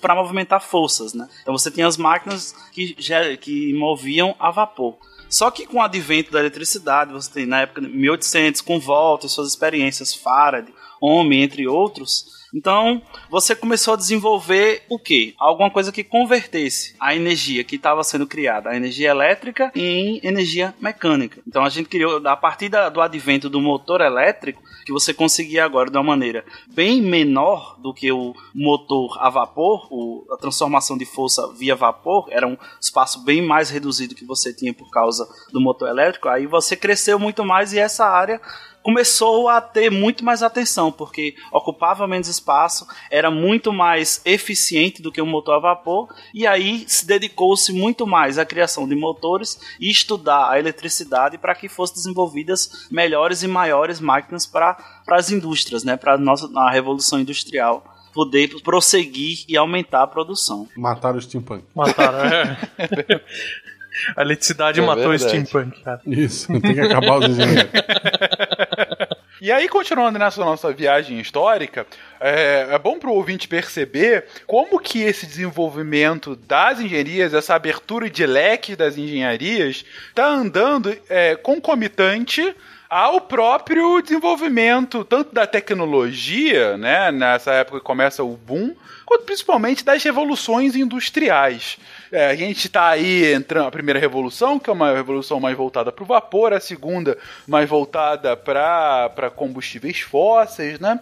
para movimentar forças, né? Então você tinha as máquinas que, que moviam a vapor. Só que com o advento da eletricidade, você tem na época de 1800, com Volta suas experiências, Faraday, Ohm, entre outros, então, você começou a desenvolver o quê? Alguma coisa que convertesse a energia que estava sendo criada, a energia elétrica, em energia mecânica. Então, a gente criou, a partir da, do advento do motor elétrico, que você conseguia agora de uma maneira bem menor do que o motor a vapor, o, a transformação de força via vapor, era um espaço bem mais reduzido que você tinha por causa do motor elétrico, aí você cresceu muito mais e essa área começou a ter muito mais atenção, porque ocupava menos espaço, era muito mais eficiente do que o motor a vapor, e aí se dedicou-se muito mais à criação de motores e estudar a eletricidade para que fossem desenvolvidas melhores e maiores máquinas para as indústrias, né, para a nossa a revolução industrial poder prosseguir e aumentar a produção. Mataram o steampunk. Mataram, é. [laughs] [laughs] A eletricidade é matou verdade. o steampunk, cara. Isso, tem que acabar os engenheiros. [laughs] E aí, continuando nessa nossa viagem histórica, é, é bom para o ouvinte perceber como que esse desenvolvimento das engenharias, essa abertura de leque das engenharias, está andando é, concomitante ao próprio desenvolvimento tanto da tecnologia, né, nessa época que começa o boom, quanto principalmente das revoluções industriais. É, a gente está aí entrando a primeira revolução, que é uma revolução mais voltada para o vapor, a segunda mais voltada para combustíveis fósseis, né?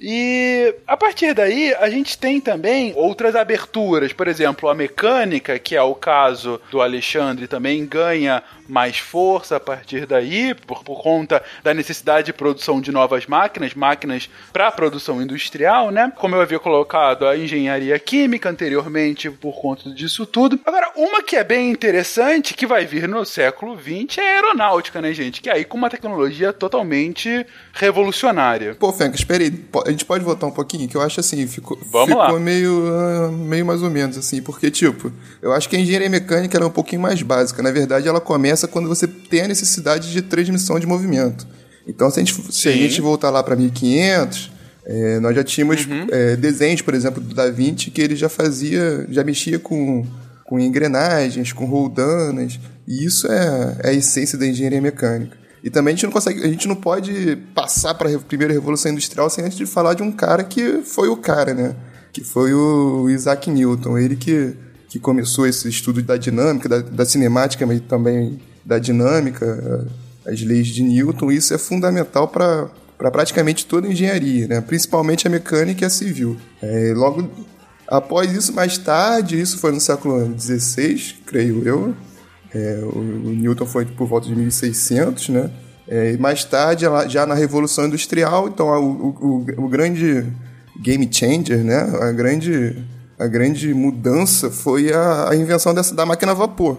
E a partir daí a gente tem também outras aberturas, por exemplo, a mecânica, que é o caso do Alexandre, também ganha mais força a partir daí, por, por conta da necessidade de produção de novas máquinas, máquinas para produção industrial, né? Como eu havia colocado, a engenharia química anteriormente por conta disso tudo. Agora, uma que é bem interessante, que vai vir no século XX, é a aeronáutica, né, gente? Que aí com uma tecnologia totalmente revolucionária. Pô, espera A gente pode voltar um pouquinho? Que eu acho assim, ficou, Vamos ficou lá. meio, ah, meio mais ou menos assim. Porque, tipo, eu acho que a engenharia mecânica ela é um pouquinho mais básica. Na verdade, ela começa quando você tem a necessidade de transmissão de movimento. Então, se a gente, se a gente voltar lá para 1500, é, nós já tínhamos Uhum. é, desenhos, por exemplo, do Da Vinci, que ele já fazia, já mexia com, com engrenagens, com roldanas. E isso é, é a essência da engenharia mecânica. E também a gente não consegue, a gente não pode passar para a primeira revolução industrial sem antes de falar de um cara que foi o cara, né? Que foi o Isaac Newton, ele que, que começou esse estudo da dinâmica, da, da cinemática, mas também da dinâmica, as leis de Newton. Isso é fundamental para para praticamente toda a engenharia, né? principalmente a mecânica e a civil. É, logo após isso, mais tarde, isso foi no século XVI, creio eu, é, o, o Newton foi por volta de 1600, né? É, e mais tarde, já na Revolução Industrial, então o, o, o grande game changer, né? A grande, a grande mudança foi a, a invenção dessa, da máquina a vapor.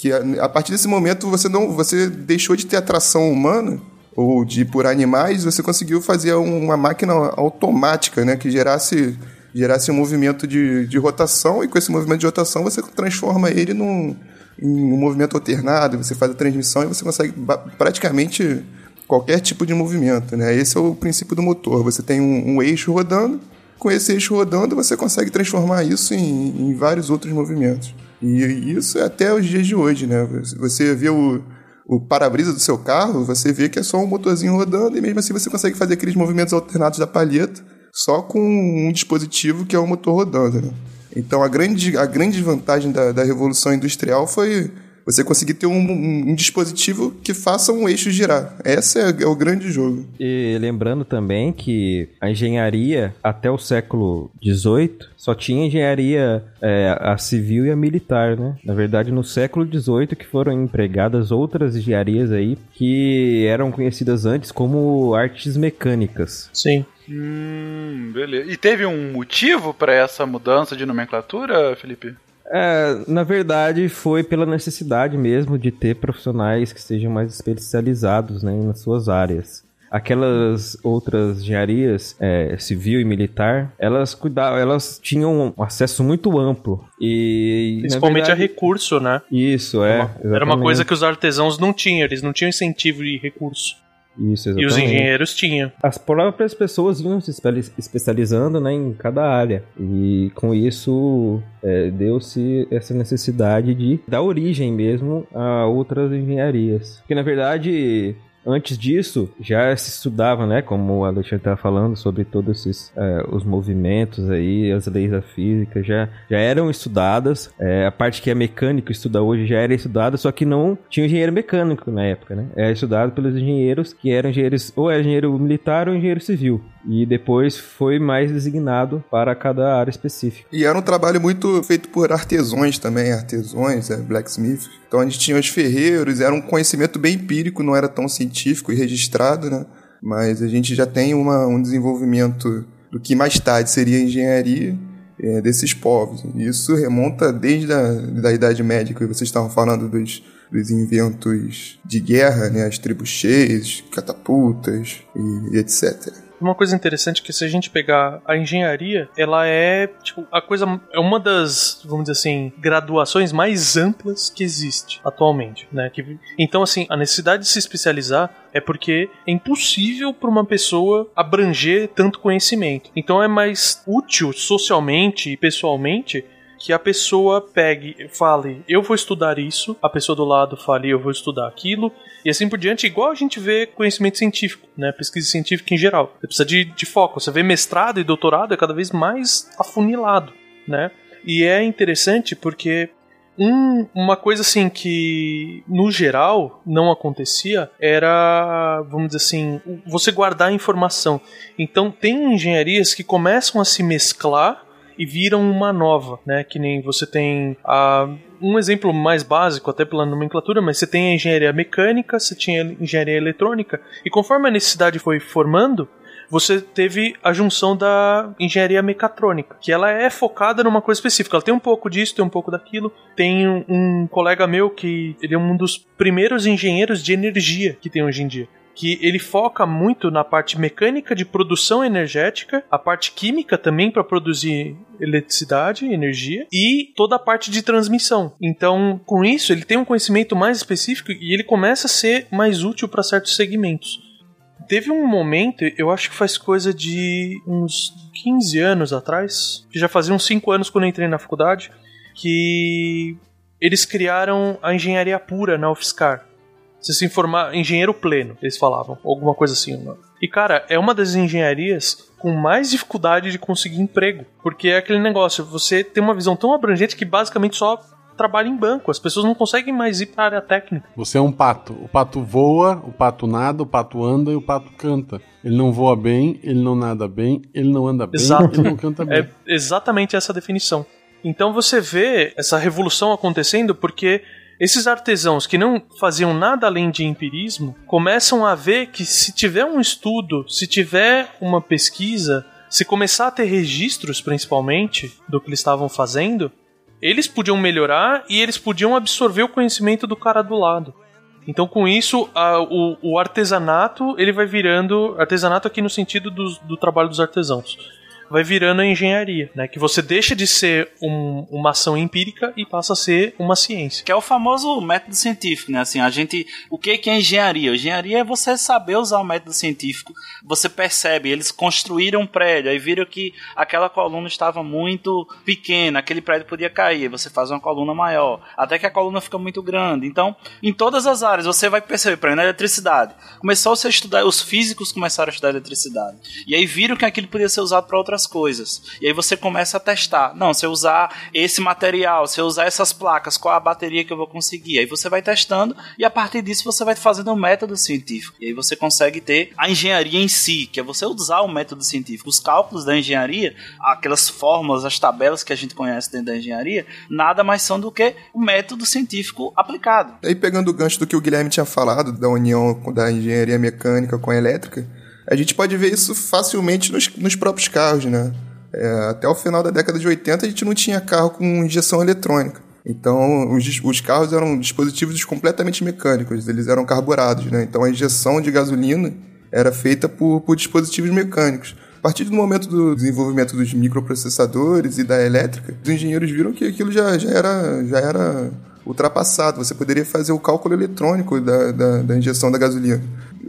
Que a, a partir desse momento você não você deixou de ter atração humana ou de por animais, você conseguiu fazer uma máquina automática, né? Que gerasse gerasse um movimento de, de rotação e com esse movimento de rotação você transforma ele num, um movimento alternado, você faz a transmissão e você consegue praticamente qualquer tipo de movimento, né? Esse é o princípio do motor. Você tem um, um eixo rodando, com esse eixo rodando você consegue transformar isso em, em vários outros movimentos. E isso é até os dias de hoje, né? Você vê o, o para-brisa do seu carro, você vê que é só um motorzinho rodando e mesmo assim você consegue fazer aqueles movimentos alternados da palheta só com um dispositivo que é o motor rodando, né? Então a grande, a grande vantagem da, da Revolução Industrial foi você conseguir ter um, um- um dispositivo que faça um eixo girar. Esse é, é o grande jogo. E lembrando também que a engenharia até o século XVIII só tinha engenharia é, a civil e a militar, né? Na verdade, no século XVIII que foram empregadas outras engenharias aí que eram conhecidas antes como artes mecânicas. Sim. Hum, beleza. E teve um motivo para essa mudança de nomenclatura, Felipe? É, na verdade, foi pela necessidade mesmo de ter profissionais que sejam mais especializados né, nas suas áreas. Aquelas outras engenharias, é, civil e militar, elas cuidavam, elas tinham um acesso muito amplo. E. Principalmente a verdade- recurso, né? Isso, é. Era uma exatamente. coisa que os artesãos não tinham, eles não tinham incentivo de recurso. Isso, E os exatamente. engenheiros tinham. As próprias pessoas iam se espe- especializando né, em cada área. E com isso é, deu-se essa necessidade de dar origem mesmo a outras engenharias. Porque na verdade. Antes disso, já se estudava, né? Como o Alexandre estava falando sobre todos esses é, os movimentos aí, as leis da física já, já eram estudadas. É, a parte que é mecânico estuda hoje já era estudada, só que não tinha engenheiro mecânico na época, né? Era estudado pelos engenheiros que eram engenheiros, ou era engenheiro militar ou engenheiro civil. E depois foi mais designado para cada área específica. E era um trabalho muito feito por artesões também, artesões, é, blacksmith. Então a gente tinha os ferreiros, era um conhecimento bem empírico, não era tão científico e registrado, né? Mas a gente já tem uma, um desenvolvimento do que mais tarde seria a engenharia é, desses povos. E isso remonta desde a da Idade Média, que vocês estavam falando dos, dos inventos de guerra, né? As trebuchês, catapultas e etc. Uma coisa interessante é que se a gente pegar a engenharia, ela é tipo a coisa é uma das, vamos dizer assim, graduações mais amplas que existe atualmente, né? Que, então assim, a necessidade de se especializar é porque é impossível para uma pessoa abranger tanto conhecimento. Então é mais útil socialmente e pessoalmente que a pessoa pegue fale, eu vou estudar isso, a pessoa do lado fale, eu vou estudar aquilo, e assim por diante, igual a gente vê conhecimento científico, né? Pesquisa científica em geral. Você precisa de, de foco. Você vê mestrado e doutorado é cada vez mais afunilado, né? E é interessante porque um- uma coisa assim que no geral não acontecia era, vamos dizer assim, você guardar a informação. Então tem engenharias que começam a se mesclar e viram uma nova, né? Que nem você tem a um exemplo mais básico, até pela nomenclatura, mas você tem a engenharia mecânica, você tinha engenharia eletrônica, e conforme a necessidade foi formando, você teve a junção da engenharia mecatrônica, que ela é focada numa coisa específica. Ela tem um pouco disso, tem um pouco daquilo. Tem um, um colega meu que ele é um dos primeiros engenheiros de energia que tem hoje em dia que ele foca muito na parte mecânica de produção energética, a parte química também para produzir eletricidade, energia e toda a parte de transmissão. Então, com isso, ele tem um conhecimento mais específico e ele começa a ser mais útil para certos segmentos. Teve um momento, eu acho que faz coisa de uns 15 anos atrás, que já fazia uns 5 anos quando eu entrei na faculdade, que eles criaram a engenharia pura na UFSCar. Você se informar, engenheiro pleno, eles falavam, alguma coisa assim. Né? E cara, é uma das engenharias com mais dificuldade de conseguir emprego, porque é aquele negócio, você tem uma visão tão abrangente que basicamente só trabalha em banco, as pessoas não conseguem mais ir para a área técnica. Você é um pato, o pato voa, o pato nada, o pato anda e o pato canta. Ele não voa bem, ele não nada bem, ele não anda bem, Exato. ele não canta bem. É exatamente essa definição. Então você vê essa revolução acontecendo porque esses artesãos que não faziam nada além de empirismo começam a ver que se tiver um estudo, se tiver uma pesquisa, se começar a ter registros, principalmente, do que eles estavam fazendo, eles podiam melhorar e eles podiam absorver o conhecimento do cara do lado. Então, com isso, a, o, o, artesanato ele vai virando artesanato aqui no sentido do, do trabalho dos artesãos vai virando a engenharia, né? Que você deixa de ser um, uma ação empírica e passa a ser uma ciência. Que é o famoso método científico, né? Assim, a gente, o que é engenharia? Engenharia é você saber usar o método científico. Você percebe, eles construíram um prédio, aí viram que aquela coluna estava muito pequena, aquele prédio podia cair, você faz uma coluna maior, até que a coluna fica muito grande. Então, em todas as áreas você vai perceber, por exemplo, na eletricidade. Começou a estudar, os físicos começaram a estudar eletricidade. E aí viram que aquilo podia ser usado para outras coisas. E aí você começa a testar. Não, se eu usar esse material, se eu usar essas placas, qual a bateria que eu vou conseguir? Aí você vai testando e a partir disso você vai fazendo um método científico. E aí você consegue ter a engenharia em si, que é você usar o método científico. Os cálculos da engenharia, aquelas fórmulas, as tabelas que a gente conhece dentro da engenharia, nada mais são do que o método científico aplicado. Aí pegando o gancho do que o Guilherme tinha falado, da união da engenharia mecânica com a elétrica, a gente pode ver isso facilmente nos, nos próprios carros, né? É, até o final da década de 80 a gente não tinha carro com injeção eletrônica. Então, os, os, carros eram dispositivos completamente mecânicos, eles eram carburados, né? Então, a injeção de gasolina era feita por, por dispositivos mecânicos. A partir do momento do desenvolvimento dos microprocessadores e da elétrica, os engenheiros viram que aquilo já, já, era, já era ultrapassado. Você poderia fazer o cálculo eletrônico da, da, da injeção da gasolina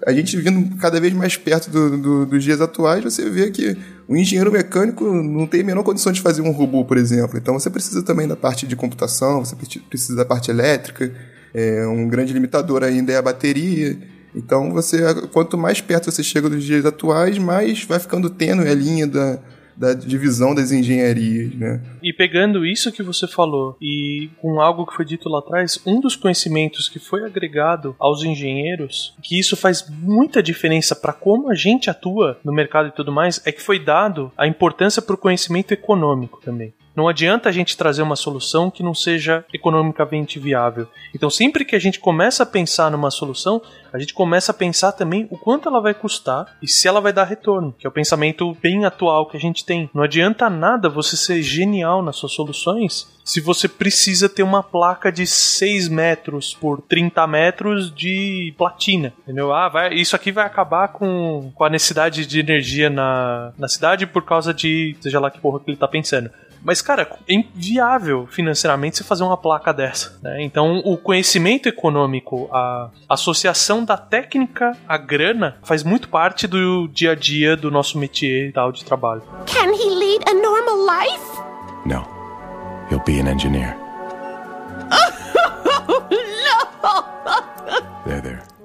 a gente vindo cada vez mais perto do, do, dos dias atuais, você vê que o engenheiro mecânico não tem a menor condição de fazer um robô, por exemplo. Então você precisa também da parte de computação, você precisa da parte elétrica, é, um grande limitador ainda é a bateria. Então você, quanto mais perto você chega dos dias atuais, mais vai ficando tênue a linha da, da divisão das engenharias, né? E pegando isso que você falou e com algo que foi dito lá atrás, um dos conhecimentos que foi agregado aos engenheiros, que isso faz muita diferença para como a gente atua no mercado e tudo mais, é que foi dado a importância para o conhecimento econômico também. Não adianta a gente trazer uma solução que não seja economicamente viável. Então, sempre que a gente começa a pensar numa solução, a gente começa a pensar também o quanto ela vai custar e se ela vai dar retorno, que é o pensamento bem atual que a gente tem. Não adianta nada você ser genial nas suas soluções se você precisa ter uma placa de 6 metros por 30 metros de platina, entendeu? Ah, vai, isso aqui vai acabar com, com a necessidade de energia na, na cidade por causa de, seja lá que porra que ele tá pensando. Mas, cara, é inviável financeiramente você fazer uma placa dessa. Né? Então, o conhecimento econômico, a associação da técnica à grana, faz muito parte do dia a dia do nosso métier e tal de trabalho. Can he lead a normal life? No. He'll be an engineer. [laughs]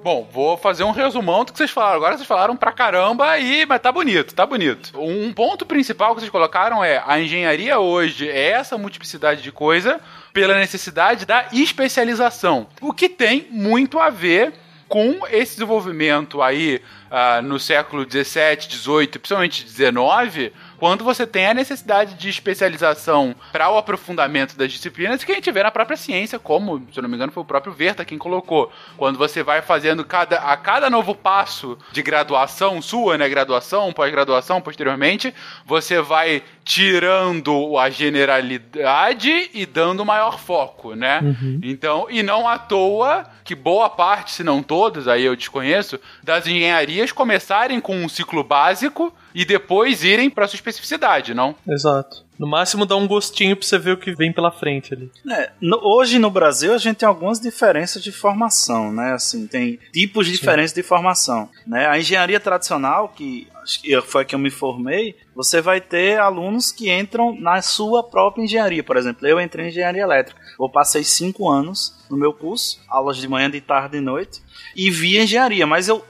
Bom, vou fazer um resumão do que vocês falaram. Agora vocês falaram pra caramba aí, mas tá bonito, tá bonito. Um ponto principal que vocês colocaram é a engenharia hoje é essa multiplicidade de coisa pela necessidade da especialização. O que tem muito a ver com esse desenvolvimento aí uh, no século 17, 18 principalmente 19 quando você tem a necessidade de especialização para o aprofundamento das disciplinas que a gente vê na própria ciência, como, se eu não me engano, foi o próprio Verta quem colocou. Quando você vai fazendo cada, a cada novo passo de graduação sua, né, graduação, pós-graduação, posteriormente, você vai tirando a generalidade e dando maior foco, né? Uhum. Então, e não à toa que boa parte, se não todas, aí eu desconheço, das engenharias começarem com um ciclo básico e depois irem para sua especificidade, não? Exato. No máximo dá um gostinho pra você ver o que vem pela frente ali. É, no- hoje no Brasil a gente tem algumas diferenças de formação, né? Assim, tem tipos diferentes de formação, né? A engenharia tradicional, que acho que foi a que eu me formei, você vai ter alunos que entram na sua própria engenharia. Por exemplo, eu entrei em engenharia elétrica. Eu passei cinco anos no meu curso, aulas de manhã, de tarde e de noite, e vi engenharia. Mas eu,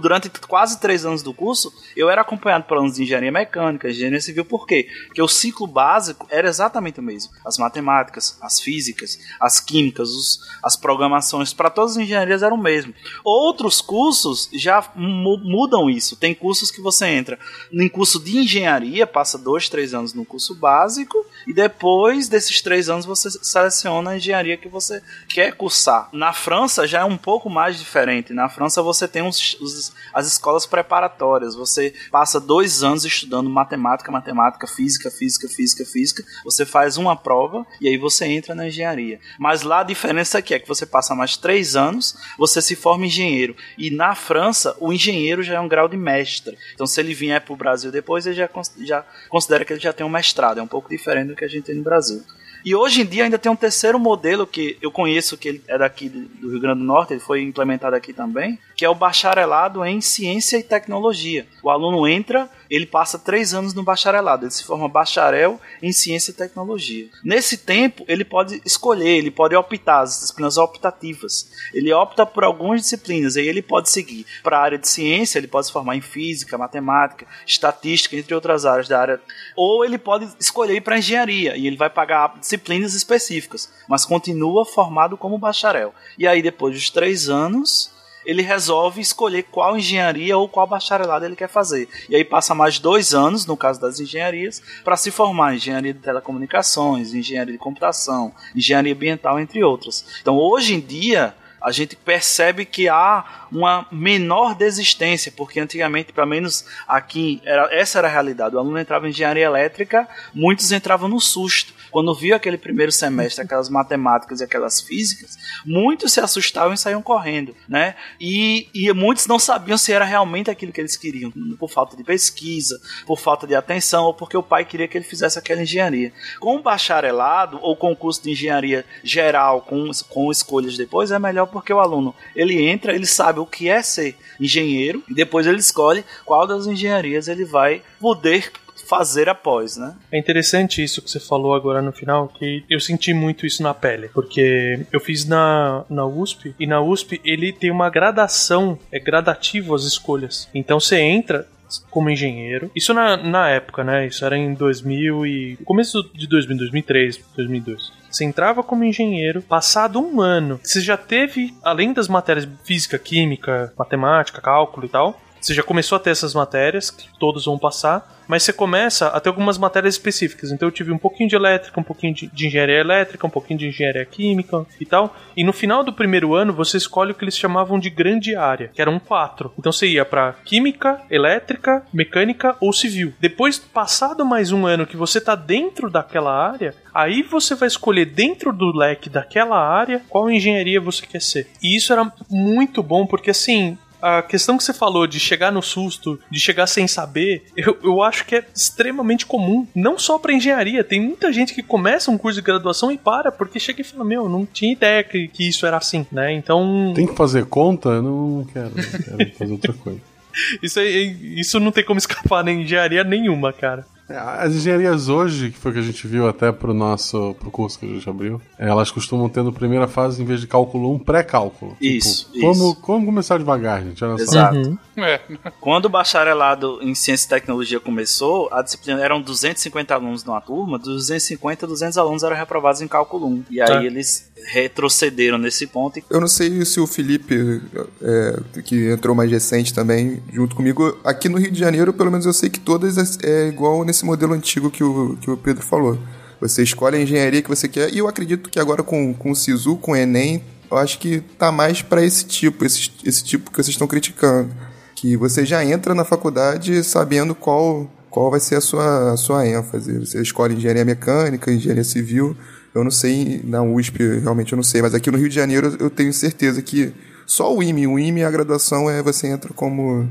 durante quase três anos do curso, eu era acompanhado por alunos de engenharia mecânica, engenharia civil. Por quê? Porque o ciclo básico era exatamente o mesmo. As matemáticas, as físicas, as químicas, os- as programações, para todas as engenharias era o mesmo. Outros cursos já mu- mudam isso. Tem cursos que você entra em curso de engenharia, passa dois, três anos no curso básico, e depois desses três anos você seleciona a engenharia que você quer cursar. Na França já é um pouco mais diferente. Na França você tem os- as escolas preparatórias. Você passa dois anos estudando matemática, matemática, física, física, física, física. Você faz uma prova e aí você entra na engenharia. Mas lá a diferença aqui é que você passa mais três anos, você se forma engenheiro. E na França, o engenheiro já é um grau de mestre. Então, se ele vier para o Brasil depois, ele já, já considera que ele já tem um mestrado. É um pouco diferente do que a gente tem no Brasil. E hoje em dia ainda tem um terceiro modelo que eu conheço, que ele é daqui do Rio Grande do Norte, ele foi implementado aqui também, que é o bacharelado em ciência e tecnologia. O aluno entra, ele passa três anos no bacharelado, ele se forma bacharel em ciência e tecnologia. Nesse tempo, ele pode escolher, ele pode optar, as disciplinas optativas. Ele opta por algumas disciplinas, aí ele pode seguir para a área de ciência, ele pode se formar em física, matemática, estatística, entre outras áreas da área. Ou ele pode escolher para engenharia, e ele vai pagar disciplinas específicas, mas continua formado como bacharel. E aí, depois dos três anos, ele resolve escolher qual engenharia ou qual bacharelado ele quer fazer. E aí passa mais dois anos, no caso das engenharias, para se formar em engenharia de telecomunicações, engenharia de computação, engenharia ambiental, entre outras. Então, hoje em dia, a gente percebe que há uma menor desistência, porque antigamente, pelo menos aqui, era, essa era a realidade. O aluno entrava em engenharia elétrica, muitos entravam no susto. Quando viu aquele primeiro semestre, aquelas matemáticas e aquelas físicas, muitos se assustavam e saíam correndo, né? E, e muitos não sabiam se era realmente aquilo que eles queriam, por falta de pesquisa, por falta de atenção, ou porque o pai queria que ele fizesse aquela engenharia. Com o bacharelado ou com o curso de engenharia geral, com, com escolhas depois, é melhor porque o aluno ele entra, ele sabe o que é ser engenheiro e depois ele escolhe qual das engenharias ele vai poder fazer após, né? É interessante isso que você falou agora no final, que eu senti muito isso na pele, porque eu fiz na, na USP, e na USP ele tem uma gradação, é gradativo as escolhas. Então você entra como engenheiro, isso na, na época, né? Isso era em 2000 e... começo de 2000, 2003, 2002. Você entrava como engenheiro, passado um ano, você já teve, além das matérias física, química, matemática, cálculo e tal, você já começou a ter essas matérias, que todos vão passar, mas você começa a ter algumas matérias específicas. Então eu tive um pouquinho de elétrica, um pouquinho de, de engenharia elétrica, um pouquinho de engenharia química e tal. E no final do primeiro ano você escolhe o que eles chamavam de grande área, que eram quatro. Então você ia para química, elétrica, mecânica ou civil. Depois, passado mais um ano que você tá dentro daquela área, aí você vai escolher dentro do leque daquela área qual engenharia você quer ser. E isso era muito bom porque assim, a questão que você falou de chegar no susto, de chegar sem saber, eu, eu acho que é extremamente comum. Não só pra engenharia. Tem muita gente que começa um curso de graduação e para, porque chega e fala: Meu, não tinha ideia que, que isso era assim, né? Então. Tem que fazer conta? Eu não quero, eu quero fazer outra coisa. [laughs] Isso, isso não tem como escapar nem engenharia nenhuma, cara. É, As engenharias hoje, que foi o que a gente viu até pro nosso pro curso que a gente abriu, elas costumam ter na primeira fase, em vez de cálculo 1, pré-cálculo. Isso, Tipo, Como, isso. como começar devagar, gente? Olha só. Exato. É. [laughs] Quando o bacharelado em ciência e tecnologia começou, a disciplina eram 250 alunos numa turma, dos 250, 200 alunos eram reprovados em cálculo 1. E aí Tá. eles retrocederam nesse ponto. e- Eu não sei se o Felipe, é, que entrou mais recente também, junto comigo, aqui no Rio de Janeiro, pelo menos eu sei que todas é igual nesse esse modelo antigo que o, que o Pedro falou. Você escolhe a engenharia que você quer, e eu acredito que agora com, com o SISU, com o Enem, eu acho que tá mais para esse tipo, esse, esse tipo que vocês estão criticando. Que você já entra na faculdade sabendo qual, qual vai ser a sua, a sua ênfase. Você escolhe engenharia mecânica, engenharia civil. Eu não sei, na USP realmente eu não sei, mas aqui no Rio de Janeiro eu tenho certeza que só o IME, o IME, a graduação é você entra como,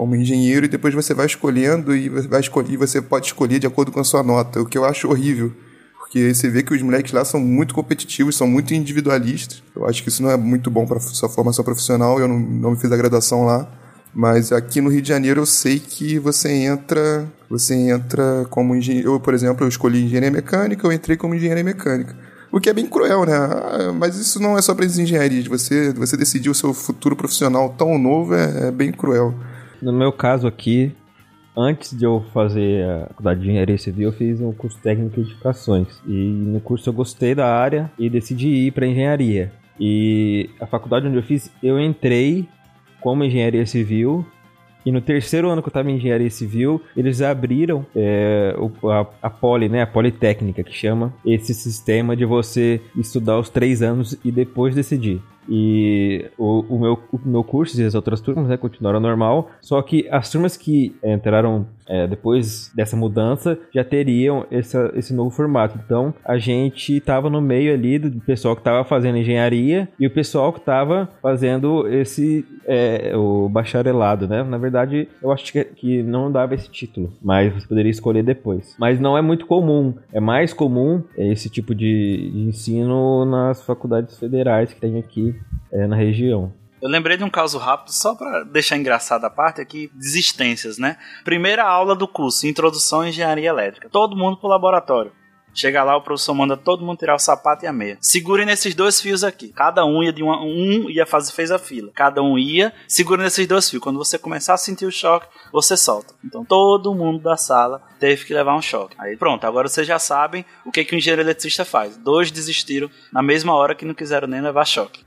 como engenheiro e depois você vai escolhendo e vai escolher, você pode escolher de acordo com a sua nota, o que eu acho horrível. Porque você vê que os moleques lá são muito competitivos, são muito individualistas. Eu acho que isso não é muito bom para sua formação profissional. Eu não, não fiz a graduação lá. Mas aqui no Rio de Janeiro eu sei que você entra, você entra como engenheiro. Eu, por exemplo, eu escolhi engenharia mecânica, eu entrei como engenharia mecânica. O que é bem cruel, né? Ah, Mas isso não é só para as engenharias. Você, você decidir o seu futuro profissional tão novo é, é bem cruel. No meu caso aqui, antes de eu fazer a faculdade de engenharia civil, eu fiz um curso técnico de edificações. E no curso eu gostei da área e decidi ir para engenharia. E a faculdade onde eu fiz, eu entrei como engenharia civil. E no terceiro ano que eu estava em engenharia civil, eles abriram é, a, a Poli, né, a Politécnica, que chama esse sistema de você estudar os três anos e depois decidir. E o, o meu, o meu curso e as outras turmas né, continuaram normal, só que as turmas que entraram é, depois dessa mudança já teriam essa, esse novo formato. Então a gente estava no meio ali do pessoal que estava fazendo engenharia e o pessoal que estava fazendo esse é, o bacharelado, né? Na verdade, eu acho que, que não dava esse título, mas você poderia escolher depois. Mas não é muito comum. É mais comum esse tipo de, de ensino nas faculdades federais que tem aqui é, na região. Eu lembrei de um caso rápido, só pra deixar engraçada a parte aqui, desistências, né? Primeira aula do curso, Introdução à Engenharia Elétrica. Todo mundo pro laboratório. Chega lá, o professor manda todo mundo tirar o sapato e a meia. Segurem nesses dois fios aqui. Cada um ia de uma, um ia fazer fez a fila. Cada um ia, segura nesses dois fios. Quando você começar a sentir o choque, você solta. Então todo mundo da sala teve que levar um choque. Aí pronto, agora vocês já sabem o que que o engenheiro eletricista faz. Dois desistiram na mesma hora que não quiseram nem levar choque.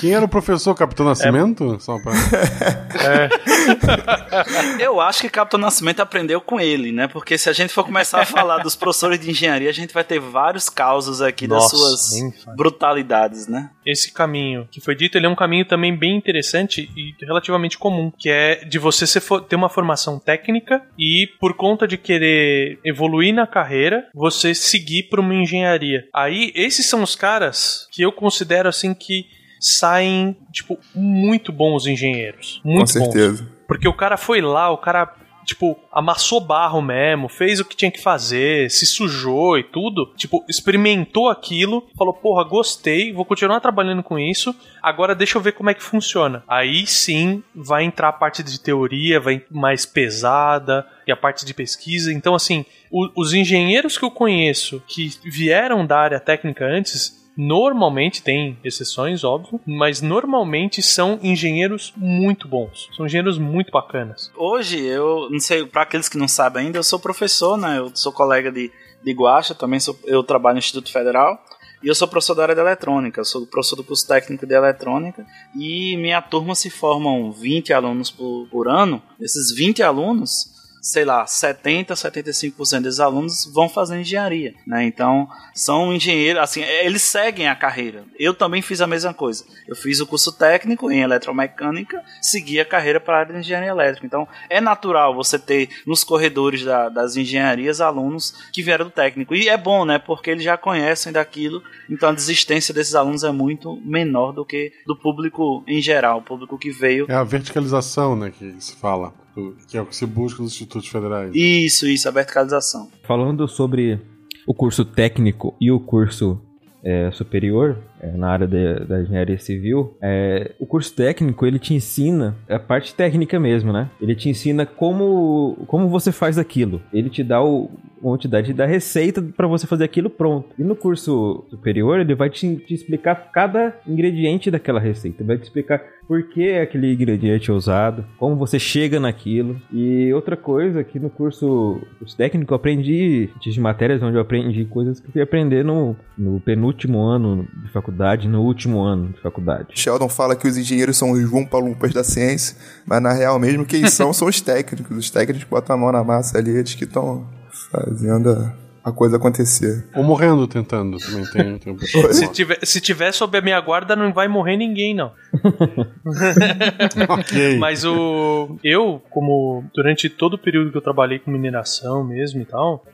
Quem era o professor Capitão Nascimento? Só pra... Eu acho que Capitão Nascimento aprendeu com ele, né? Porque se a gente for começar a falar dos professores de engenharia, a gente vai ter vários causos aqui das Nossa, suas nem fala. brutalidades, né? Esse caminho que foi dito, ele é um caminho também bem interessante e relativamente comum, que é de você ter uma formação técnica e por conta de querer evoluir na carreira, você seguir para uma engenharia. Aí esses são os caras que eu considero assim que saem tipo muito bons engenheiros, muito Com bons. certeza. Porque o cara foi lá, o cara, tipo, amassou barro mesmo, fez o que tinha que fazer, se sujou e tudo. Tipo, experimentou aquilo, falou, porra, gostei, vou continuar trabalhando com isso, agora deixa eu ver como é que funciona. Aí sim vai entrar a parte de teoria, vai mais pesada, e a parte de pesquisa. Então, assim, o- os engenheiros que eu conheço que vieram da área técnica antes. Normalmente tem exceções, óbvio, mas normalmente são engenheiros muito bons. São engenheiros muito bacanas. Hoje, eu não sei, para aqueles que não sabem ainda, eu sou professor, né? Eu sou colega de, de Guaxa, também sou, eu trabalho no Instituto Federal. E eu sou professor da área de eletrônica, sou professor do curso técnico de eletrônica. E minha turma se formam 20 alunos por, por ano. Esses 20 alunos, sei lá, 70, 75% dos alunos vão fazer engenharia, né? Então, são engenheiros, assim, eles seguem a carreira. Eu também fiz a mesma coisa. Eu fiz o curso técnico em eletromecânica, segui a carreira para a área de engenharia elétrica. Então, é natural você ter nos corredores da- das engenharias alunos que vieram do técnico. E é bom, né? Porque eles já conhecem daquilo, então a desistência desses alunos é muito menor do que do público em geral, o público que veio É a verticalização, né, que se fala, que é o que se busca nos institutos federais. Isso, isso, a verticalização. Falando sobre o curso técnico e o curso é, superior é, na área de- da engenharia civil, é, o curso técnico ele te ensina a parte técnica mesmo, né? Ele te ensina como, como você faz aquilo. Ele te dá o, te dar, te dar receita para você fazer aquilo pronto. E no curso superior, ele vai te, te explicar cada ingrediente daquela receita. Vai te explicar por que aquele ingrediente é usado, como você chega naquilo. E outra coisa que no curso, curso técnico eu aprendi de matérias onde eu aprendi coisas que eu fui aprender no, no penúltimo ano de faculdade, no último ano de faculdade. Sheldon fala que os engenheiros são os Lumpa-Lumpas da ciência, mas na real mesmo quem [laughs] são são os técnicos. Os técnicos botam a mão na massa ali, eles que estão fazendo a a coisa acontecer. Ou morrendo tentando, também tem. tem [laughs] um se, tiver, se tiver sob a minha guarda, não vai morrer ninguém, não. [laughs] ok. Mas o. Eu, como durante todo o período que eu trabalhei com mineração mesmo e tal,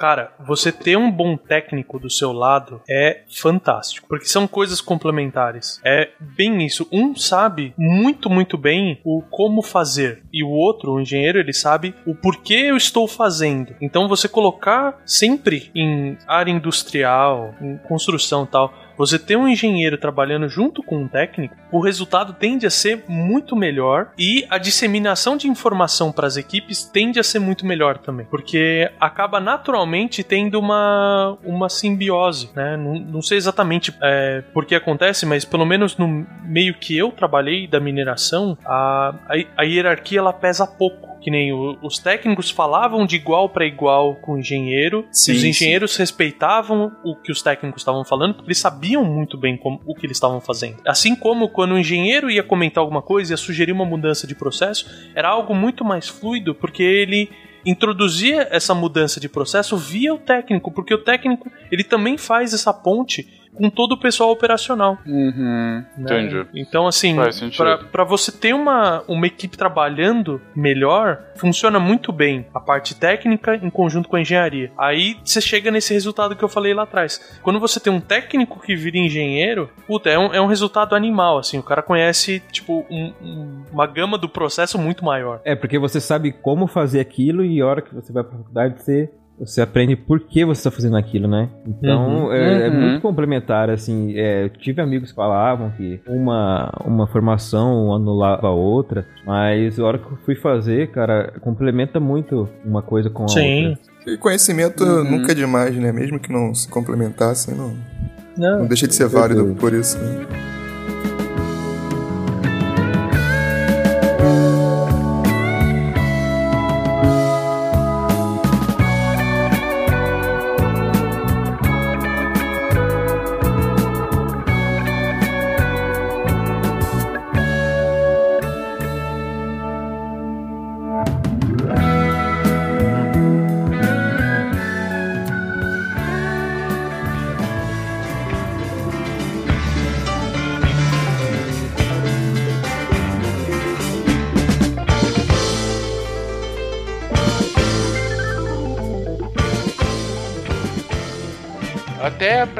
Cara, você ter um bom técnico do seu lado é fantástico, porque são coisas complementares. É bem isso. Um sabe muito, muito bem o como fazer, e o outro, o engenheiro, ele sabe o porquê eu estou fazendo. Então você colocar sempre em área industrial, em construção e tal, você ter um engenheiro trabalhando junto com um técnico, o resultado tende a ser muito melhor e a disseminação de informação para as equipes tende a ser muito melhor também, porque acaba naturalmente tendo uma, uma simbiose, né? Não, não sei exatamente é, por que acontece, mas pelo menos no meio que eu trabalhei da mineração, a, a, a hierarquia ela pesa pouco que nem o, os técnicos falavam de igual para igual com o engenheiro, sim, os engenheiros sim. respeitavam o que os técnicos estavam falando, porque eles sabiam muito bem como, o que eles estavam fazendo. Assim como quando o engenheiro ia comentar alguma coisa, ia sugerir uma mudança de processo, era algo muito mais fluido, porque ele introduzia essa mudança de processo via o técnico, porque o técnico ele também faz essa ponte com todo o pessoal operacional. Uhum, né? Entendi. Então, assim, para você ter uma, uma equipe trabalhando melhor, funciona muito bem a parte técnica em conjunto com a engenharia. Aí você chega nesse resultado que eu falei lá atrás. Quando você tem um técnico que vira engenheiro, puta, é um, é um resultado animal, assim. O cara conhece, tipo, um, um, uma gama do processo muito maior. É, porque você sabe como fazer aquilo e a hora que você vai pra faculdade, você você aprende por que você está fazendo aquilo, né? Então uhum, é, é, uhum. muito complementar, assim. É, eu tive amigos que falavam que uma, uma formação anulava a outra, mas a hora que eu fui fazer, cara, complementa muito uma coisa com a Sim. outra. E conhecimento uhum. nunca é demais, né? Mesmo que não se complementasse, não, não, não deixa de ser válido por isso. Né?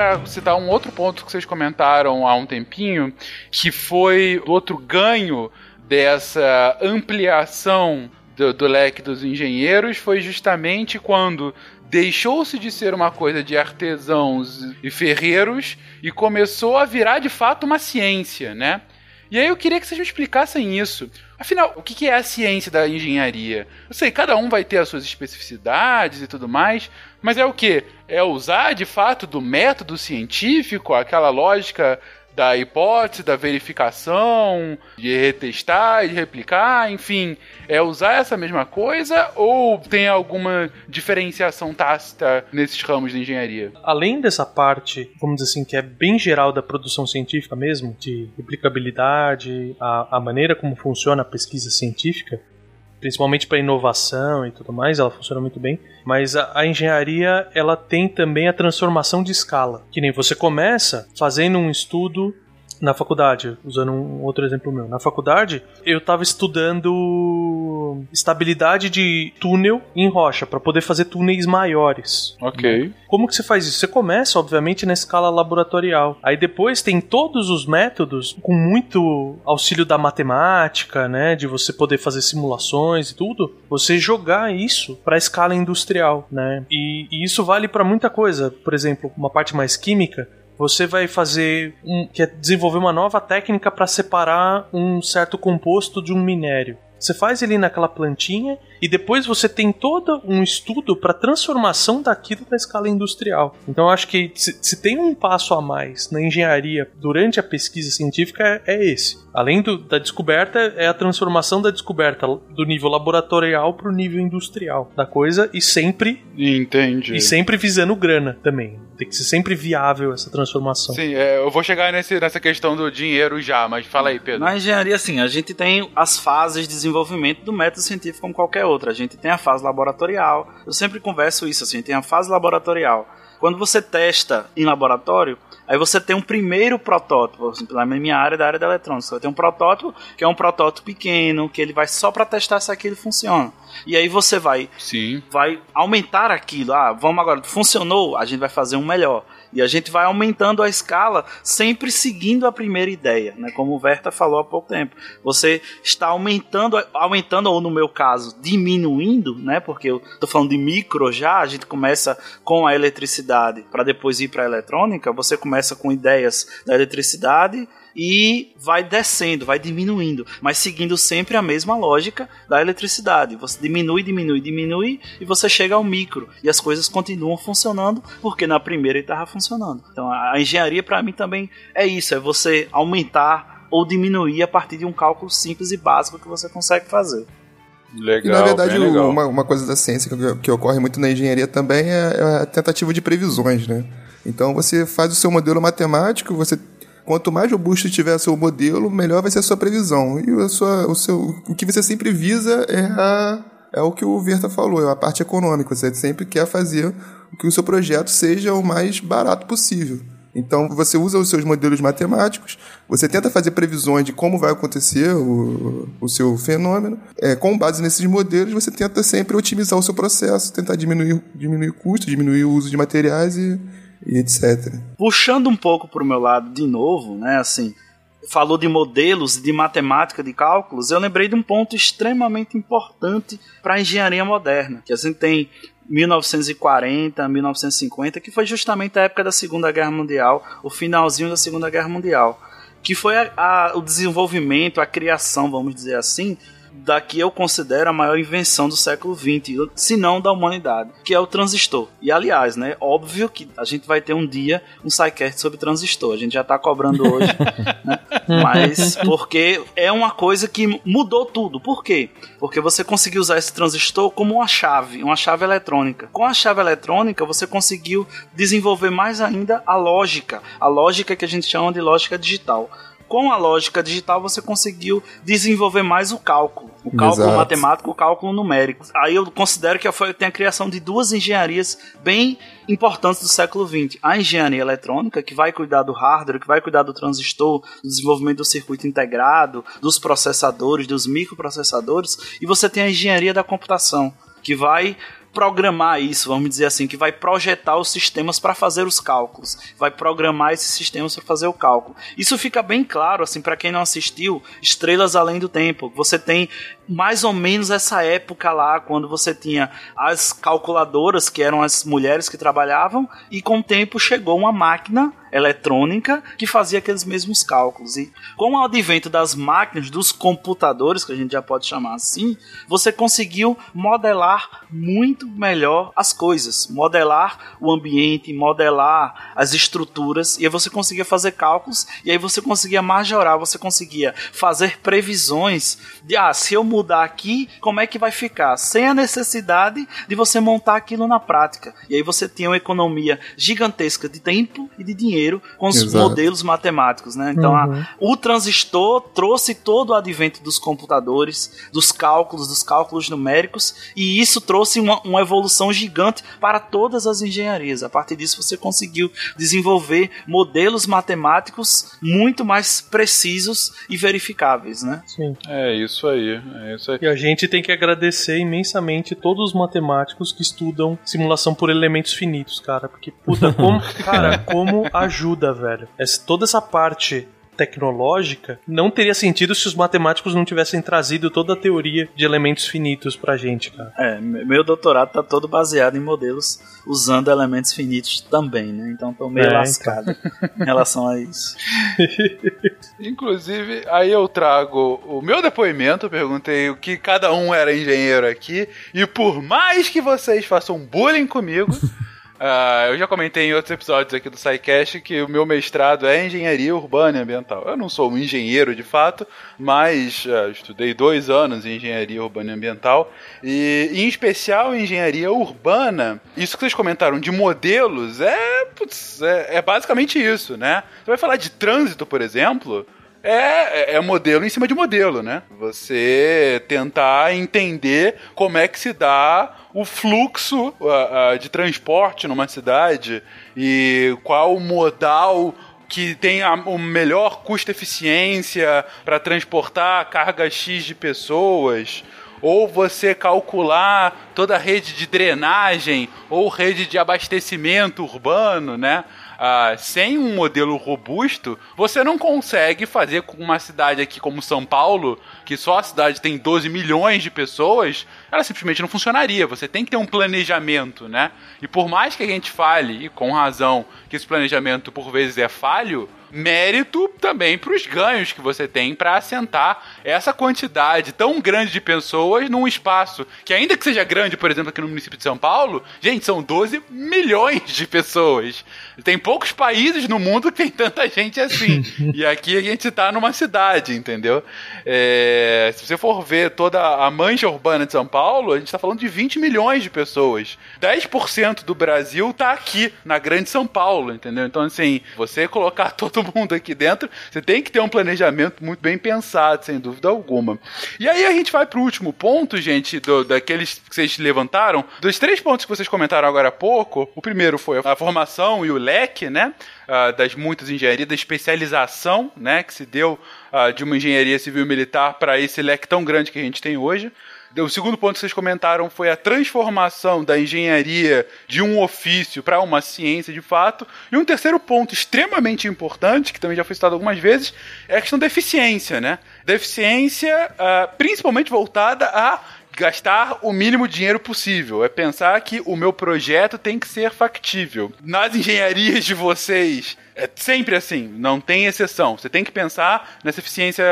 Para citar um outro ponto que vocês comentaram há um tempinho, que foi outro ganho dessa ampliação do, do leque dos engenheiros, foi justamente quando deixou-se de ser uma coisa de artesãos e ferreiros e começou a virar de fato uma ciência, né? E aí eu queria que vocês me explicassem isso. Afinal, o que é a ciência da engenharia? Eu sei, cada um vai ter as suas especificidades e tudo mais, mas é o que? É usar de fato do método científico, aquela lógica da hipótese, da verificação, de retestar, de replicar, enfim, é usar essa mesma coisa ou tem alguma diferenciação tácita nesses ramos de engenharia? Além dessa parte, vamos dizer assim, que é bem geral da produção científica mesmo, de replicabilidade, a, a maneira como funciona a pesquisa científica, principalmente para inovação e tudo mais, ela funciona muito bem. Mas a, a, engenharia ela tem também a transformação de escala, que nem você começa fazendo um estudo na faculdade, usando um outro exemplo meu. Na faculdade, eu estava estudando estabilidade de túnel em rocha para poder fazer túneis maiores. Ok. Como que você faz isso? Você começa, obviamente, na escala laboratorial. Aí depois tem todos os métodos com muito auxílio da matemática, né, de você poder fazer simulações e tudo. Você jogar isso para escala industrial, né? E, e isso vale para muita coisa. Por exemplo, uma parte mais química você vai fazer um, quer desenvolver uma nova técnica para separar um certo composto de um minério. Você faz ele naquela plantinha e depois você tem todo um estudo para transformação daquilo na escala industrial. Então eu acho que se, se, tem um passo a mais na engenharia durante a pesquisa científica é, é esse. Além do, da descoberta, é a transformação da descoberta do nível laboratorial para o nível industrial da coisa e sempre. Entendi. E sempre visando grana também. Tem que ser sempre viável essa transformação. Sim, é, eu vou chegar nesse, nessa questão do dinheiro já, mas fala aí, Pedro. Na engenharia, assim, a gente tem as fases de desenvolvimento do método científico como qualquer outra. A gente tem a fase laboratorial. Eu sempre converso isso assim, tem a fase laboratorial. Quando você testa em laboratório, aí você tem um primeiro protótipo, assim, na minha área da área da eletrônica, você tem um protótipo que é um protótipo pequeno, que ele vai só para testar se aquilo funciona. E aí você vai, Sim. vai aumentar aquilo. Ah, vamos agora, funcionou, a gente vai fazer um melhor. E a gente vai aumentando a escala, sempre seguindo a primeira ideia, né? Como o Verta falou há pouco tempo. Você está aumentando, aumentando ou no meu caso, diminuindo, né? Porque eu tô falando de micro já, a gente começa com a eletricidade para depois ir para a eletrônica. Você começa com ideias da eletricidade e vai descendo, vai diminuindo, mas seguindo sempre a mesma lógica da eletricidade. Você diminui, diminui, diminui e você chega ao micro e as coisas continuam funcionando porque na primeira estava funcionando. Então a engenharia para mim também é isso, é você aumentar ou diminuir a partir de um cálculo simples e básico que você consegue fazer. Legal, e na verdade, bem legal. Uma, uma coisa da ciência que, que ocorre muito na engenharia também é, é a tentativa de previsões, né? Então você faz o seu modelo matemático, você quanto mais robusto tiver seu modelo, melhor vai ser a sua previsão. E a sua, o, seu, o que você sempre visa é, a, é o que o Verta falou, é a parte econômica. Você sempre quer fazer que o seu projeto seja o mais barato possível. Então você usa os seus modelos matemáticos, você tenta fazer previsões de como vai acontecer o, o seu fenômeno. É, com base nesses modelos, você tenta sempre otimizar o seu processo, tentar diminuir, diminuir custo, diminuir o uso de materiais e, e etc. Puxando um pouco para o meu lado de novo, né, assim, falou de modelos, de matemática, de cálculos, eu lembrei de um ponto extremamente importante para a engenharia moderna, que a gente tem 1940, 1950, que foi justamente a época da Segunda Guerra Mundial, o finalzinho da Segunda Guerra Mundial, que foi a, a, o desenvolvimento, a criação, vamos dizer assim, da que eu considero a maior invenção do século XX, se não da humanidade, que é o transistor. E aliás, né, óbvio que a gente vai ter um dia um sidecast sobre transistor. A gente já tá cobrando hoje, [laughs] né? Mas porque é uma coisa que mudou tudo. Por quê? Porque você conseguiu usar esse transistor como uma chave, uma chave eletrônica. Com a chave eletrônica, você conseguiu desenvolver mais ainda a lógica, a lógica que a gente chama de lógica digital com a lógica digital você conseguiu desenvolver mais o cálculo. O cálculo Exato. matemático, o cálculo numérico. Aí eu considero que foi, tem a criação de duas engenharias bem importantes do século XX. A engenharia eletrônica, que vai cuidar do hardware, que vai cuidar do transistor, do desenvolvimento do circuito integrado, dos processadores, dos microprocessadores. E você tem a engenharia da computação, que vai programar isso, vamos dizer assim, que vai projetar os sistemas para fazer os cálculos, vai programar esses sistemas para fazer o cálculo. Isso fica bem claro assim para quem não assistiu Estrelas Além do Tempo. Você tem mais ou menos essa época lá, quando você tinha as calculadoras, que eram as mulheres que trabalhavam, e com o tempo chegou uma máquina eletrônica que fazia aqueles mesmos cálculos. E com o advento das máquinas, dos computadores, que a gente já pode chamar assim, você conseguiu modelar muito melhor as coisas, modelar o ambiente, modelar as estruturas, e aí você conseguia fazer cálculos, e aí você conseguia majorar, você conseguia fazer previsões de, ah, se eu mudar aqui, como é que vai ficar? Sem a necessidade de você montar aquilo na prática. E aí você tinha uma economia gigantesca de tempo e de dinheiro com os Exato. modelos matemáticos, né? Então, a- o transistor trouxe todo o advento dos computadores, dos cálculos, dos cálculos numéricos, e isso trouxe uma, uma evolução gigante para todas as engenharias. A partir disso, você conseguiu desenvolver modelos matemáticos muito mais precisos e verificáveis, né? Sim. É isso aí, é isso aí. E a gente tem que agradecer imensamente todos os matemáticos que estudam simulação por elementos finitos, cara. Porque, puta, como, [laughs] cara, como ajuda, velho. Essa, toda essa parte tecnológica não teria sentido se os matemáticos não tivessem trazido toda a teoria de elementos finitos pra gente, cara. É, meu doutorado tá todo baseado em modelos usando elementos finitos também, né? Então tô meio É, lascado em relação a isso. [laughs] Inclusive, aí eu trago o meu depoimento, perguntei o que cada um era engenheiro aqui, e por mais que vocês façam bullying comigo, ah, eu já comentei em outros episódios aqui do SciCast que o meu mestrado é engenharia urbana e ambiental. Eu não sou um engenheiro de fato, mas ah, estudei dois anos em engenharia urbana e ambiental, e em especial em engenharia urbana, isso que vocês comentaram de modelos é, putz, é, é basicamente isso, né? Você vai falar de trânsito, por exemplo. É, é modelo em cima de modelo, né? Você tentar entender como é que se dá o fluxo uh, uh, de transporte numa cidade e qual modal que tem a, o melhor custo-eficiência para transportar carga X de pessoas ou você calcular toda a rede de drenagem ou rede de abastecimento urbano, né? Ah, sem um modelo robusto, você não consegue fazer com uma cidade aqui como São Paulo, que só a cidade tem 12 milhões de pessoas, ela simplesmente não funcionaria. Você tem que ter um planejamento, né? E por mais que a gente fale, e com razão, que esse planejamento por vezes é falho, mérito também para os ganhos que você tem para assentar essa quantidade tão grande de pessoas num espaço que, ainda que seja grande, por exemplo, aqui no município de São Paulo, gente, são 12 milhões de pessoas. Tem poucos países no mundo que tem tanta gente assim. [laughs] e aqui a gente está numa cidade, entendeu? É, se você for ver toda a mancha urbana de São Paulo, a gente está falando de 20 milhões de pessoas. 10% do Brasil está aqui, na grande São Paulo, entendeu? Então, assim, você colocar [laughs] todo mundo aqui dentro, você tem que ter um planejamento muito bem pensado, sem dúvida alguma. E aí a gente vai pro último ponto, gente, do, daqueles que vocês levantaram. Dos três pontos que vocês comentaram agora há pouco, o primeiro foi a formação e o leque, né? Uh, das muitas engenharias, da especialização, né, que se deu uh, de uma engenharia civil militar para esse leque tão grande que a gente tem hoje. O segundo ponto que vocês comentaram foi a transformação da engenharia de um ofício para uma ciência de fato. E um terceiro ponto extremamente importante, que também já foi citado algumas vezes, é a questão da eficiência, né? Da eficiência uh, principalmente voltada a gastar o mínimo dinheiro possível. É pensar que o meu projeto tem que ser factível. Nas engenharias de vocês, é sempre assim, não tem exceção. Você tem que pensar nessa eficiência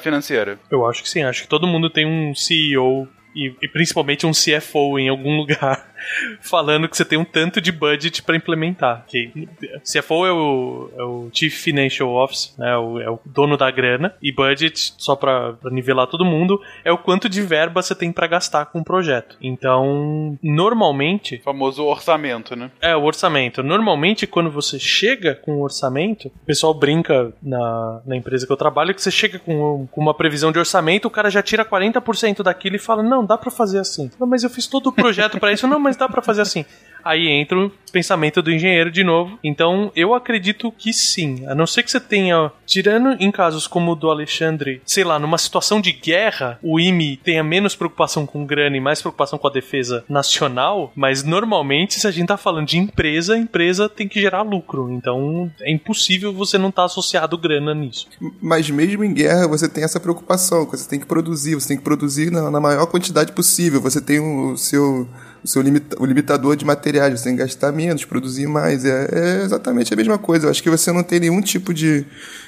financeira. Eu acho que sim, acho que todo mundo tem um CEO e, e principalmente um CFO em algum [laughs] lugar falando que você tem um tanto de budget para implementar. Que CFO é o, é o Chief Financial Officer, né, o, é o dono da grana, e budget, só para nivelar todo mundo, é o quanto de verba você tem para gastar com o projeto. Então, normalmente. O famoso orçamento, né? É, o orçamento. Normalmente, quando você chega com o orçamento, o pessoal brinca na, na empresa que eu trabalho que você chega com, com uma previsão de orçamento, o cara já tira 40% daquilo e fala: Não, dá para fazer assim. Não, mas eu fiz todo o projeto para isso. Não, mas dá para fazer assim. Aí entra o pensamento do engenheiro de novo. Então, eu acredito que sim. A não ser que você tenha, tirando em casos como o do Alexandre, sei lá, numa situação de guerra, o IME tenha menos preocupação com grana e mais preocupação com a defesa nacional, mas normalmente, se a gente tá falando de empresa, a empresa tem que gerar lucro. Então, é impossível você não estar tá associado grana nisso. Mas mesmo em guerra, você tem essa preocupação, você tem que produzir, você tem que produzir na, na maior quantidade possível, você tem o seu o seu limita, o limitador de materiais, você tem que gastar menos, produzir mais. É, é, exatamente a mesma coisa. Eu acho que você não tem nenhum tipo de,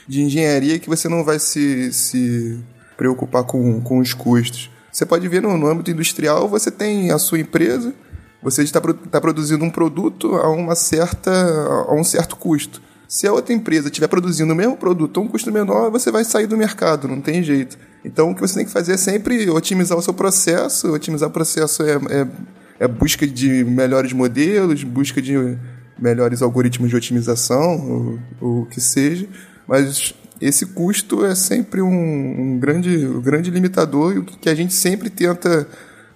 de engenharia que você não vai se, se preocupar com, com os custos. Você pode ver no, no âmbito industrial, você tem a sua empresa, você está tá produzindo um produto a, uma certa, a um certo custo. Se a outra empresa estiver produzindo o mesmo produto a um custo menor, você vai sair do mercado, não tem jeito. Então, o que você tem que fazer é sempre otimizar o seu processo. Otimizar o processo é, é é busca de melhores modelos, busca de melhores algoritmos de otimização, o, que seja, mas esse custo é sempre um, um grande, um grande limitador e o que a gente sempre tenta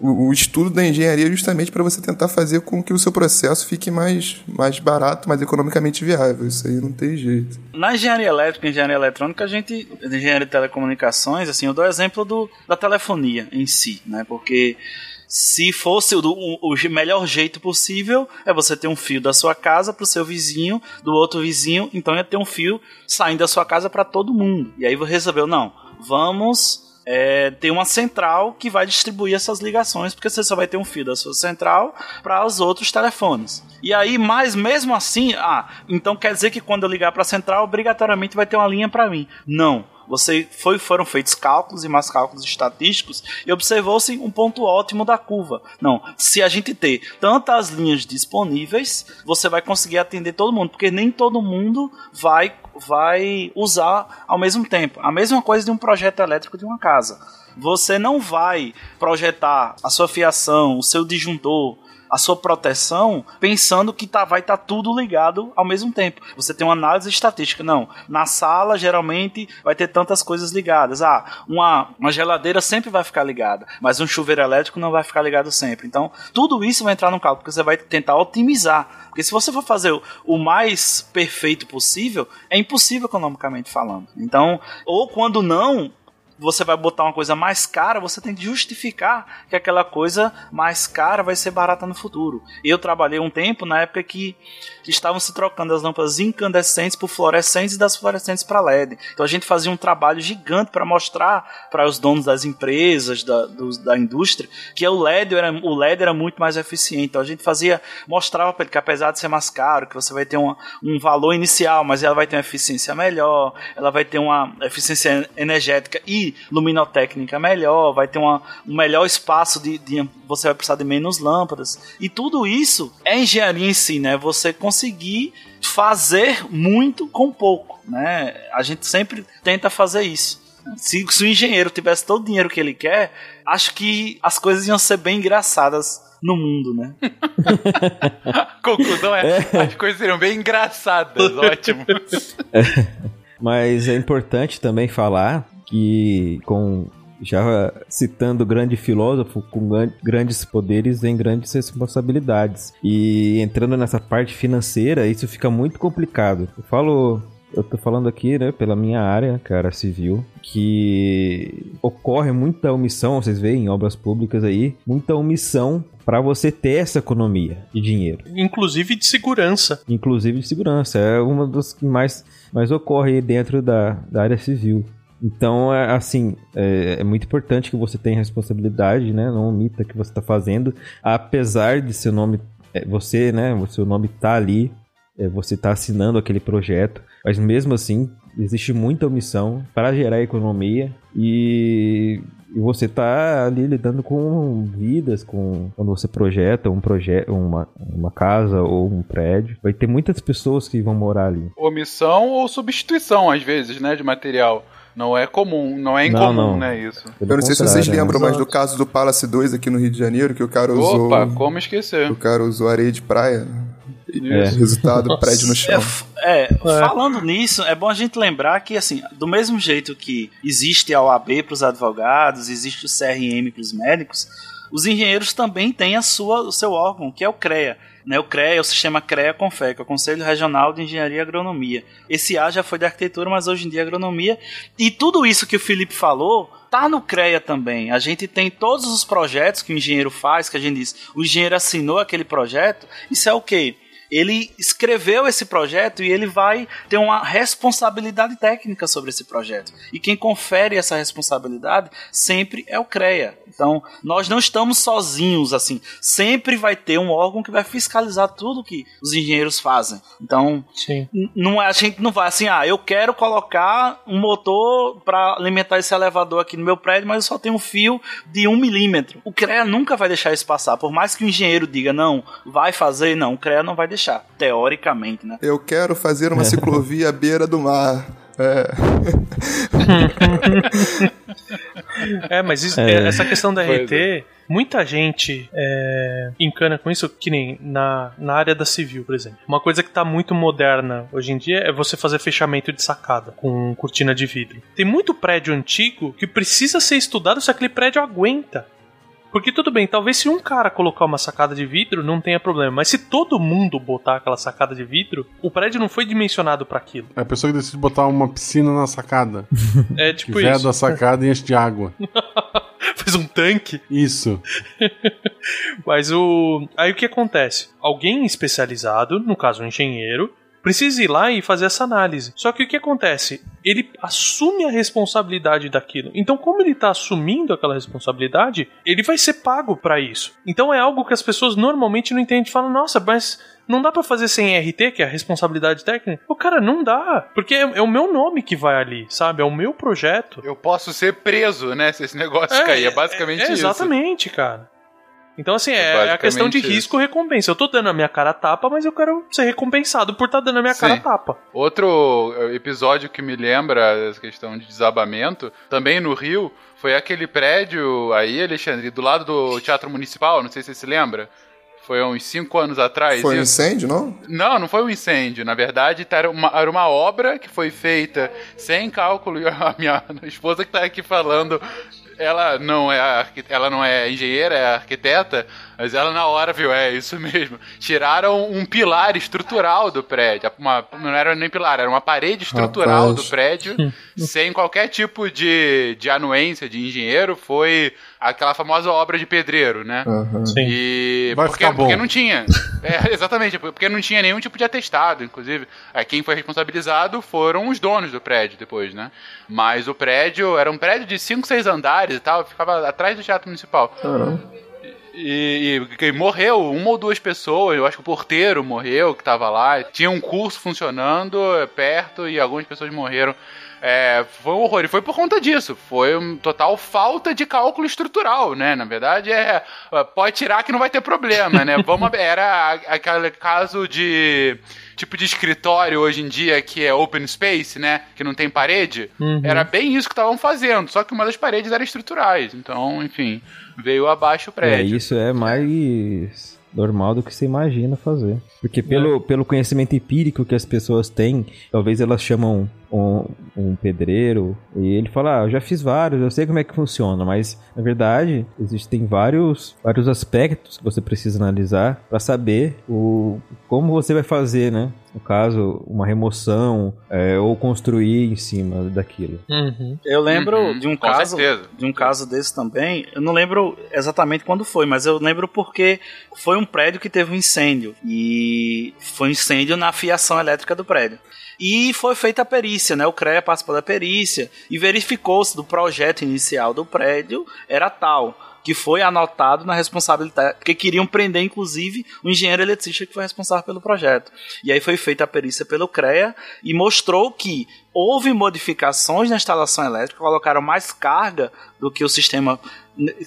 o, o estudo da engenharia é justamente para você tentar fazer com que o seu processo fique mais, mais barato, mais economicamente viável. Isso aí não tem jeito. Na engenharia elétrica engenharia eletrônica, a gente, engenharia de telecomunicações, assim, eu dou exemplo do, da telefonia em si, né? Porque Se fosse o, o, o melhor jeito possível, é você ter um fio da sua casa pro seu vizinho, do outro vizinho, então ia ter um fio saindo da sua casa para todo mundo. E aí você resolveu, não, vamos é, ter uma central que vai distribuir essas ligações, porque você só vai ter um fio da sua central para os outros telefones. E aí, mas mesmo assim, ah, então quer dizer que quando eu ligar para a central, obrigatoriamente vai ter uma linha para mim. Não. Você foi, foram feitos cálculos e mais cálculos estatísticos e observou-se um ponto ótimo da curva. Não, se a gente ter tantas linhas disponíveis, você vai conseguir atender todo mundo, porque nem todo mundo vai vai usar ao mesmo tempo. A mesma coisa de um projeto elétrico de uma casa. Você não vai projetar a sua fiação, o seu disjuntor, a sua proteção pensando que tá, vai estar tá tudo ligado ao mesmo tempo. Você tem uma análise estatística. Não. Na sala, geralmente, vai ter tantas coisas ligadas. Ah, uma, uma geladeira sempre vai ficar ligada, mas um chuveiro elétrico não vai ficar ligado sempre. Então, tudo isso vai entrar no cálculo, porque você vai tentar otimizar. Porque se você for fazer o, o mais perfeito possível, é impossível economicamente falando. Então, ou quando não, você vai botar uma coisa mais cara, você tem que justificar que aquela coisa mais cara vai ser barata no futuro. Eu trabalhei um tempo na época que, estavam se trocando as lâmpadas incandescentes por fluorescentes e das fluorescentes para LED. Então a gente fazia um trabalho gigante para mostrar para os donos das empresas, da, da indústria, que o LED, era, o LED era muito mais eficiente. Então a gente fazia, mostrava para ele que apesar de ser mais caro, que você vai ter uma, um valor inicial, mas ela vai ter uma eficiência melhor, ela vai ter uma eficiência energética e luminotécnica melhor, vai ter uma, um melhor espaço de, de, Você vai precisar de menos lâmpadas. E tudo isso é engenharia em si, né? Você conseguir fazer muito com pouco, né? A gente sempre tenta fazer isso. Se, se o engenheiro tivesse todo o dinheiro que ele quer, acho que as coisas iam ser bem engraçadas no mundo, né? [laughs] Conclusão é, é, as coisas seriam bem engraçadas, ótimo. [laughs] É. Mas é importante também falar que com já citando grande filósofo, com grandes poderes vem grandes responsabilidades. E entrando nessa parte financeira, isso fica muito complicado. Eu falo eu tô falando aqui, né, pela minha área, cara, civil, que ocorre muita omissão, vocês veem em obras públicas aí, muita omissão para você ter essa economia de dinheiro. Inclusive de segurança. Inclusive de segurança. É uma das que mais, mais ocorre dentro da, da área civil. Então, é, assim, é, é, muito importante que você tenha responsabilidade, né? Não omita que você está fazendo, apesar de seu nome, é, você, né? O seu nome tá ali, é, você está assinando aquele projeto, mas mesmo assim existe muita omissão para gerar economia e, e você está ali lidando com vidas, com quando você projeta um projeto, uma, uma casa ou um prédio, vai ter muitas pessoas que vão morar ali. Omissão ou substituição às vezes, né, de material. Não é comum, não é incomum, não, não. né, isso. Pelo eu não sei se vocês lembram mais do caso do Palace 2 aqui no Rio de Janeiro, que o cara usou... Opa, como esquecer. O cara usou areia de praia. É. Resultado, prédio no chão. É, é, falando nisso, é bom a gente lembrar que, assim, do mesmo jeito que existe a OAB para os advogados, existe o CRM para os médicos, os engenheiros também têm a sua, o seu órgão, que é o CREA. Né, o CREA é o sistema CREA-CONFEC, é o Conselho Regional de Engenharia e Agronomia. Esse A já foi de arquitetura, mas hoje em dia é agronomia. E tudo isso que o Felipe falou tá no CREA também. A gente tem todos os projetos que o engenheiro faz, que a gente diz, o engenheiro assinou aquele projeto. Isso é o quê? Ele escreveu esse projeto e ele vai ter uma responsabilidade técnica sobre esse projeto. E quem confere essa responsabilidade sempre é o CREA. Então, nós não estamos sozinhos assim. Sempre vai ter um órgão que vai fiscalizar tudo que os engenheiros fazem. Então, não é, a gente não vai assim, ah, eu quero colocar um motor para alimentar esse elevador aqui no meu prédio, mas eu só tenho um fio de um milímetro. O CREA nunca vai deixar isso passar. Por mais que o engenheiro diga, não, vai fazer, não, o CREA não vai deixar deixar, teoricamente, né? Eu quero fazer uma ciclovia à beira do mar. É. é, mas isso, é. essa questão da RT, é. muita gente é, encana com isso, que nem na, na área da civil, por exemplo. Uma coisa que está muito moderna hoje em dia é você fazer fechamento de sacada com cortina de vidro. Tem muito prédio antigo que precisa ser estudado se aquele prédio aguenta. Porque tudo bem, talvez se um cara colocar uma sacada de vidro não tenha problema, mas se todo mundo botar aquela sacada de vidro, o prédio não foi dimensionado para aquilo. É a pessoa que decide botar uma piscina na sacada. É tipo que isso. da sacada e enche de água. [laughs] Faz um tanque. Isso. [laughs] Mas o. Aí o que acontece? Alguém especializado, no caso um engenheiro, precisa ir lá e fazer essa análise. Só que o que acontece? Ele assume a responsabilidade daquilo. Então, como ele está assumindo aquela responsabilidade, ele vai ser pago para isso. Então é algo que as pessoas normalmente não entendem. Falam, nossa, mas não dá para fazer sem RT, que é a responsabilidade técnica? O cara, não dá. Porque é, é, o meu nome que vai ali, sabe? É o meu projeto. Eu posso ser preso, né? Se esse negócio é, cair. É basicamente é, é exatamente, isso. cara. Então, assim, é, é a questão de risco-recompensa. Eu tô dando a minha cara a tapa, mas eu quero ser recompensado por estar tá dando a minha Sim. cara a tapa. Outro eh, episódio que me lembra essa questão de desabamento, também no Rio, foi aquele prédio aí, Alexandre, do lado do Teatro Municipal, não sei se você se lembra. Foi uns cinco anos atrás. Foi um incêndio, não? Não, não foi um incêndio. Na verdade, era uma, era uma obra que foi feita sem cálculo. [laughs] E a minha esposa que tá aqui falando ela não é ela não é engenheira, é arquiteta, mas ela na hora viu, é isso mesmo. Tiraram um pilar estrutural do prédio. Uma, não era nem pilar, era uma parede estrutural Rapaz. do prédio, [laughs] sem qualquer tipo de, de anuência de engenheiro. Foi aquela famosa obra de pedreiro, né? Uhum. E Vai porque, ficar bom. porque não tinha. É, [laughs] exatamente, porque não tinha nenhum tipo de atestado, inclusive. Quem foi responsabilizado foram os donos do prédio depois, né? Mas o prédio era um prédio de 5, 6 andares e tal, ficava atrás do Teatro Municipal. Uhum. E, e, e, morreu uma ou duas pessoas, eu acho que o porteiro morreu que tava lá. Tinha um curso funcionando perto e algumas pessoas morreram. É, foi um horror. E foi por conta disso. Foi um total falta de cálculo estrutural, né? Na verdade, é. Pode tirar que não vai ter problema, né? Vamos, era aquele caso de tipo de escritório hoje em dia que é open space, né? Que não tem parede. Uhum. Era bem isso que estavam fazendo, só que uma das paredes era estruturais. Então, enfim, veio abaixo o prédio. É, isso é mais normal do que você imagina fazer. Porque pelo, é. pelo conhecimento empírico que as pessoas têm, talvez elas chamam um, um pedreiro e ele fala, ah, eu já fiz vários, eu sei como é que funciona, mas na verdade existem vários, vários aspectos que você precisa analisar para saber o, como você vai fazer, né? No caso, uma remoção é, ou construir em cima daquilo. Uhum. Eu lembro Uhum, de um com caso certeza. de um caso desse também. Eu não lembro exatamente quando foi, mas eu lembro porque foi um prédio que teve um incêndio e foi um incêndio na fiação elétrica do prédio. E foi feita a perícia, né? O CREA participou da perícia e verificou-se do projeto inicial do prédio era tal que foi anotado na responsabilidade, porque queriam prender, inclusive, o engenheiro eletricista que foi responsável pelo projeto. E aí foi feita a perícia pelo CREA e mostrou que houve modificações na instalação elétrica, colocaram mais carga do que o sistema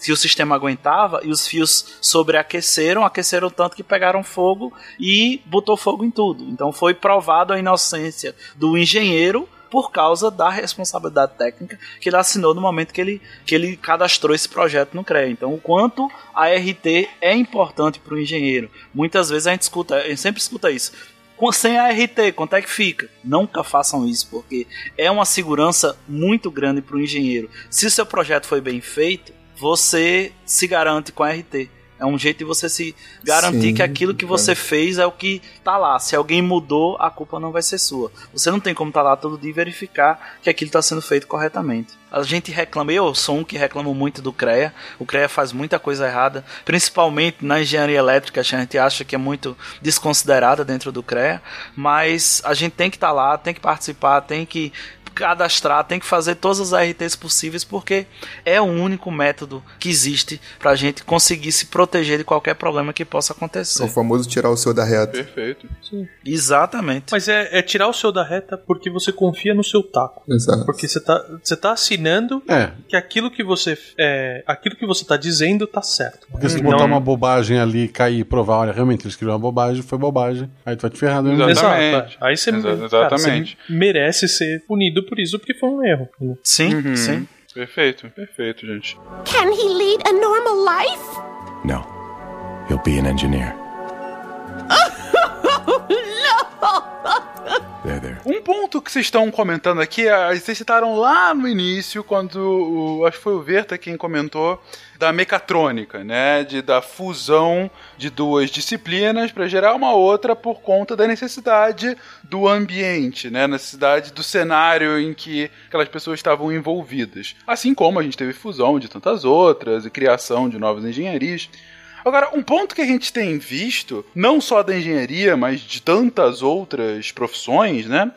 que o sistema aguentava e os fios sobreaqueceram, aqueceram tanto que pegaram fogo e botou fogo em tudo. Então foi provado a inocência do engenheiro por causa da responsabilidade técnica que ele assinou no momento que ele, que ele cadastrou esse projeto no CREA. Então, o quanto a RT é importante para o engenheiro. Muitas vezes a gente escuta, a gente sempre escuta isso. Sem a RT, quanto é que fica? Nunca façam isso, porque é uma segurança muito grande para o engenheiro. Se o seu projeto foi bem feito, você se garante com a RT. É um jeito de você se garantir Sim, que aquilo que você é. fez é o que tá lá. Se alguém mudou, a culpa não vai ser sua. Você não tem como estar tá lá todo dia e verificar que aquilo está sendo feito corretamente. A gente reclama, eu sou um que reclamo muito do CREA. O CREA faz muita coisa errada, principalmente na engenharia elétrica, a gente acha que é muito desconsiderada dentro do CREA, mas a gente tem que estar tá lá, tem que participar, tem que cadastrar, tem que fazer todas as RTs possíveis, porque é o único método que existe para a gente conseguir se proteger de qualquer problema que possa acontecer. É o famoso tirar o seu da reta. Perfeito. Exatamente. Mas é, é tirar o seu da reta porque você confia no seu taco. Exato. Porque você tá, você tá assinando É, que aquilo que você é, aquilo que você tá dizendo tá certo. porque se Não- botar uma bobagem ali, cair e provar, olha, realmente ele escreveu uma bobagem, foi bobagem. Aí tu vai te ferrar. Exatamente. Exato. Aí você, Exa- cara, exatamente. você merece ser punido por isso porque foi um erro. Sim, Uhum. sim. Perfeito, perfeito, gente. Can he lead a normal life? No. He'll be an engineer. [laughs] Um ponto que vocês estão comentando aqui, ah, vocês citaram lá no início, quando o, acho que foi o Verta quem comentou da mecatrônica, né, de da fusão de duas disciplinas para gerar uma outra por conta da necessidade do ambiente, né, necessidade do cenário em que aquelas pessoas estavam envolvidas. Assim como a gente teve fusão de tantas outras e criação de novas engenharias. Agora, um ponto que a gente tem visto, não só da engenharia, mas de tantas outras profissões, né?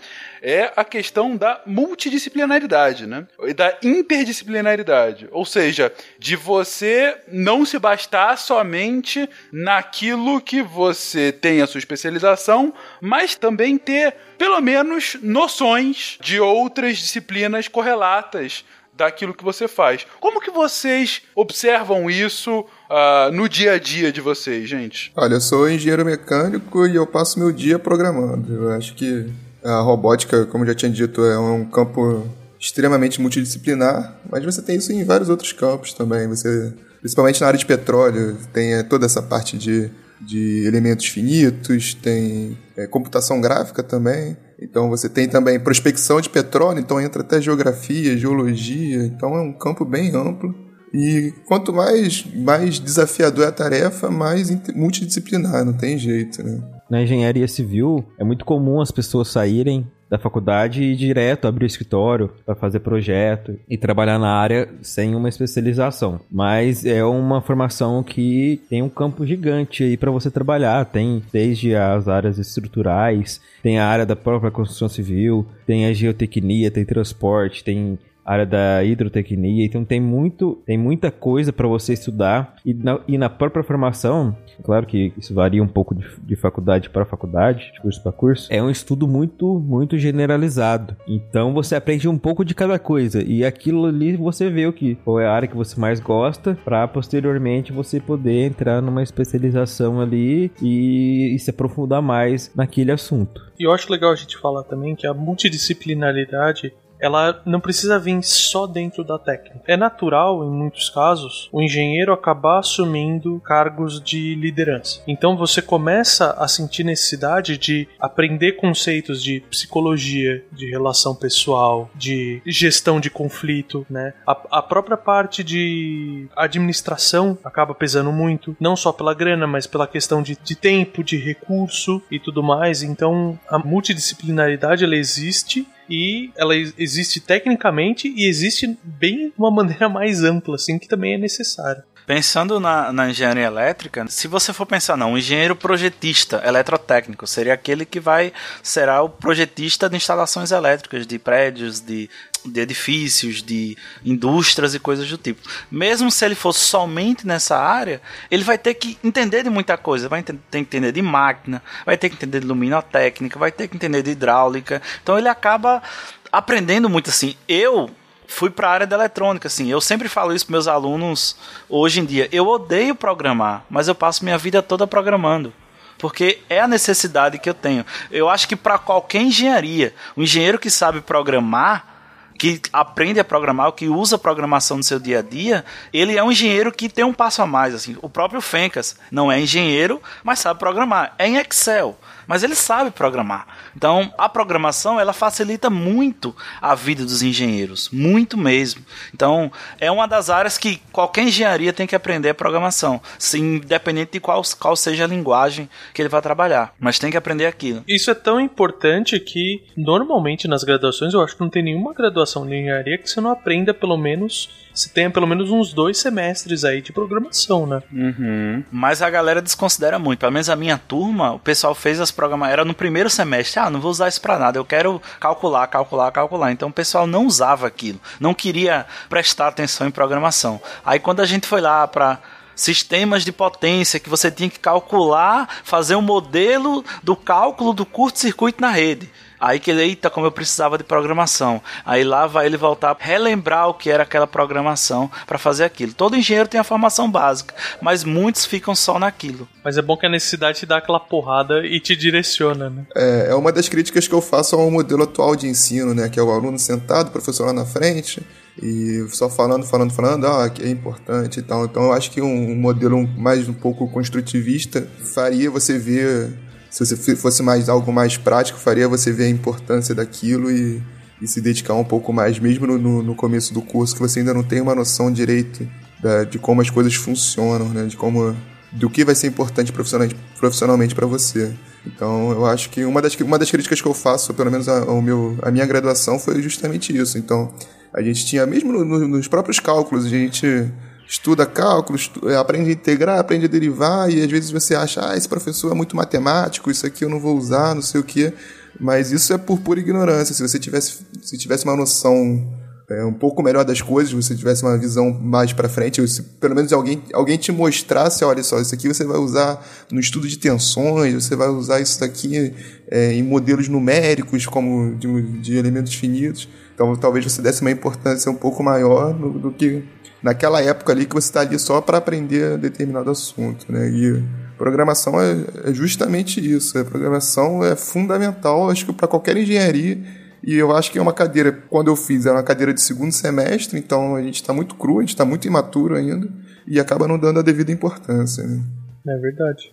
é a questão da multidisciplinaridade, né? E da interdisciplinaridade. Ou seja, de você não se bastar somente naquilo que você tem a sua especialização, mas também ter pelo menos noções de outras disciplinas correlatas daquilo que você faz. Como que vocês observam isso uh, no dia a dia de vocês, gente? Olha, eu sou engenheiro mecânico e eu passo meu dia programando. Eu acho que a robótica, como já tinha dito, é um campo extremamente multidisciplinar, mas você tem isso em vários outros campos também. Você, principalmente na área de petróleo, tem é, toda essa parte de, de elementos finitos, tem é, computação gráfica também. Então você tem também prospecção de petróleo, então entra até geografia, geologia. Então é um campo bem amplo. E quanto mais, mais desafiador é a tarefa, mais multidisciplinar, não tem jeito, né? Na engenharia civil, é muito comum as pessoas saírem da faculdade e ir direto abrir o escritório para fazer projeto e trabalhar na área sem uma especialização. Mas é uma formação que tem um campo gigante aí para você trabalhar. Tem desde as áreas estruturais, tem a área da própria construção civil, tem a geotecnia, tem transporte, tem área da hidrotecnia, então tem muito, tem muita coisa para você estudar e na, e na própria formação, claro que isso varia um pouco de, de faculdade para faculdade, de curso para curso, é um estudo muito, muito generalizado. Então você aprende um pouco de cada coisa e aquilo ali você vê o que qual é a área que você mais gosta para posteriormente você poder entrar numa especialização ali e, e se aprofundar mais naquele assunto. E eu acho legal a gente falar também que a multidisciplinaridade ela não precisa vir só dentro da técnica. É natural, em muitos casos, o engenheiro acabar assumindo cargos de liderança. Então você começa a sentir necessidade de aprender conceitos de psicologia, de relação pessoal, de gestão de conflito, né? A, a própria parte de administração acaba pesando muito, não só pela grana, mas pela questão de, de tempo, de recurso e tudo mais. Então a multidisciplinaridade ela existe e ela existe tecnicamente e existe bem de uma [laughs] maneira mais ampla, assim, que também é necessário. Pensando na, na, engenharia elétrica, se você for pensar, não, um engenheiro projetista eletrotécnico seria aquele que vai, será o projetista de instalações elétricas, de prédios, de, de edifícios, de indústrias e coisas do tipo. Mesmo se ele for somente nessa área, ele vai ter que entender de muita coisa, vai ter que entender de máquina, vai ter que entender de luminotécnica, vai ter que entender de hidráulica. Então ele acaba aprendendo muito assim. Eu fui para a área da eletrônica, assim. Eu sempre falo isso para meus alunos hoje em dia. Eu odeio programar, mas eu passo minha vida toda programando. Porque é a necessidade que eu tenho. Eu acho que para qualquer engenharia, o engenheiro que sabe programar, que aprende a programar, que usa programação no seu dia a dia, ele é um engenheiro que tem um passo a mais. Assim. O próprio Fencas não é engenheiro, mas sabe programar. É em Excel mas ele sabe programar. Então, a programação ela facilita muito a vida dos engenheiros, muito mesmo. Então, é uma das áreas que qualquer engenharia tem que aprender a programação, independente de qual, qual seja a linguagem que ele vai trabalhar, mas tem que aprender aquilo. Isso é tão importante que normalmente nas graduações eu acho que não tem nenhuma graduação de engenharia que você não aprenda pelo menos você tenha pelo menos uns dois semestres aí de programação, né? Uhum. Mas a galera desconsidera muito. Pelo menos a minha turma, o pessoal fez as programações. Era no primeiro semestre. Ah, não vou usar isso pra nada. Eu quero calcular, calcular, calcular. Então o pessoal não usava aquilo. Não queria prestar atenção em programação. Aí quando a gente foi lá pra sistemas de potência que você tinha que calcular, fazer um modelo do cálculo do curto-circuito na rede. Aí que ele, eita, como eu precisava de programação. Aí lá vai ele voltar a relembrar o que era aquela programação para fazer aquilo. Todo engenheiro tem a formação básica, mas muitos ficam só naquilo. Mas é bom que a necessidade te dá aquela porrada e te direciona, né? É, é uma das críticas que eu faço ao modelo atual de ensino, né? Que é o aluno sentado, o professor lá na frente, e só falando, falando, falando, ah, que é importante e tal. Então eu acho que um, um modelo mais um pouco construtivista faria você ver se você fosse mais algo mais prático, faria você ver a importância daquilo e, e se dedicar um pouco mais, mesmo no, no, começo do curso, que você ainda não tem uma noção direito da, de como as coisas funcionam, né? De como do que vai ser importante profissionalmente, para você. Então, eu acho que uma das, uma das críticas que eu faço, pelo menos ao meu, a minha graduação, foi justamente isso. Então, a gente tinha, mesmo no, no, nos próprios cálculos, a gente estuda cálculo, é, aprende a integrar, aprende a derivar, e às vezes você acha, ah, esse professor é muito matemático, isso aqui eu não vou usar, não sei o quê. Mas isso é por pura ignorância. Se você tivesse, se tivesse uma noção é, um pouco melhor das coisas, se você tivesse uma visão mais para frente, ou se pelo menos alguém, alguém te mostrasse, olha só, isso aqui você vai usar no estudo de tensões, você vai usar isso daqui é, em modelos numéricos, como de, de elementos finitos. Então talvez você desse uma importância um pouco maior do, do que naquela época ali que você está ali só para aprender determinado assunto, né? E programação é, é justamente isso. A programação é fundamental, acho que para qualquer engenharia. E eu acho que é uma cadeira, quando eu fiz, era uma cadeira de segundo semestre, então a gente está muito cru, a gente está muito imaturo ainda e acaba não dando a devida importância. Né? É verdade.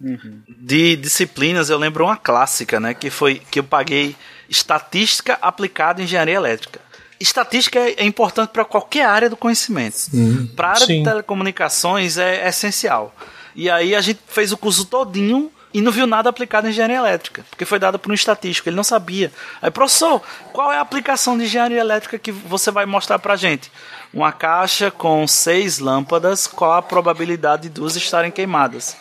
De disciplinas, eu lembro uma clássica, né? Que foi que eu paguei estatística aplicada em engenharia elétrica. Estatística é é importante para qualquer área do conhecimento. Para a área Sim. de telecomunicações é, é essencial. E aí a gente fez o curso todinho e não viu nada aplicado em engenharia elétrica, porque foi dado por um estatístico, ele não sabia. Aí, professor, qual é a aplicação de engenharia elétrica que você vai mostrar pra gente? Uma caixa com seis lâmpadas, qual a probabilidade de duas estarem queimadas?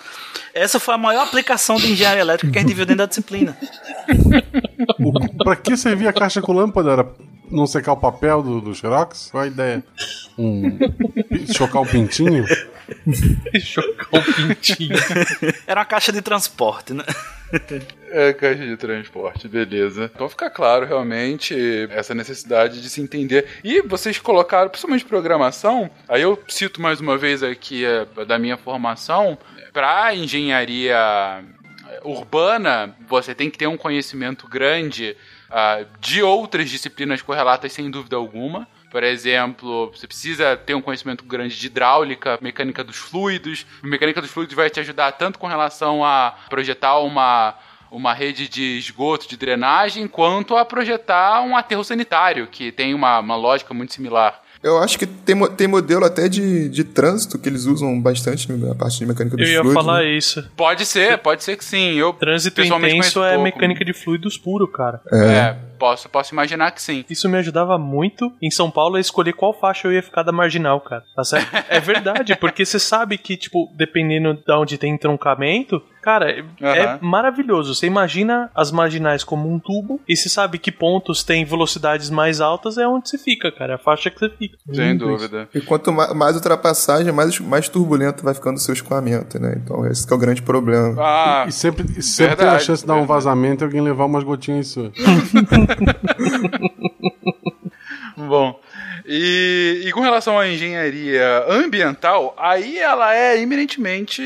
Essa foi a maior aplicação de engenharia elétrica que a gente viu dentro da disciplina. [laughs] O- Pra que servia a caixa com lâmpada? Era não secar o papel do, do Xerox? Qual a ideia? Um, chocar um pintinho? [laughs] Chocar um pintinho. Era uma caixa de transporte, né? É, caixa de transporte, beleza. Então fica claro realmente essa necessidade de se entender. E vocês colocaram, principalmente programação, aí eu cito mais uma vez aqui eh, da minha formação, para engenharia urbana, você tem que ter um conhecimento grande ah, de outras disciplinas correlatas, sem dúvida alguma. Por exemplo, você precisa ter um conhecimento grande de hidráulica, mecânica dos fluidos. A mecânica dos fluidos vai te ajudar tanto com relação a projetar uma, uma rede de esgoto, de drenagem, quanto a projetar um aterro sanitário, que tem uma, uma lógica muito similar. Eu acho que tem, tem modelo até de, de trânsito que eles usam bastante na parte de mecânica dos Eu ia fluidos. falar né? isso. Pode ser, pode ser que sim. Eu Trânsito intenso é pouco. mecânica de fluidos puro, cara. É, posso, posso imaginar que sim. Isso me ajudava muito em São Paulo a escolher qual faixa eu ia ficar da marginal, cara. Tá certo? É verdade, porque você sabe que, tipo, dependendo de onde tem entroncamento, cara, é, é Aham. maravilhoso. Você imagina as marginais como um tubo e você sabe que pontos têm velocidades mais altas, é onde você fica, cara. É a faixa que você fica. Sem dúvida. E quanto ma- mais ultrapassagem, mais, mais turbulento vai ficando o seu escoamento, né? Então esse que é o grande problema. Ah, E sempre, e sempre tem a Verdade, chance de dar um vazamento e alguém levar umas gotinhas suas. [laughs] [laughs] Bom, e, e com relação à engenharia ambiental, aí ela é eminentemente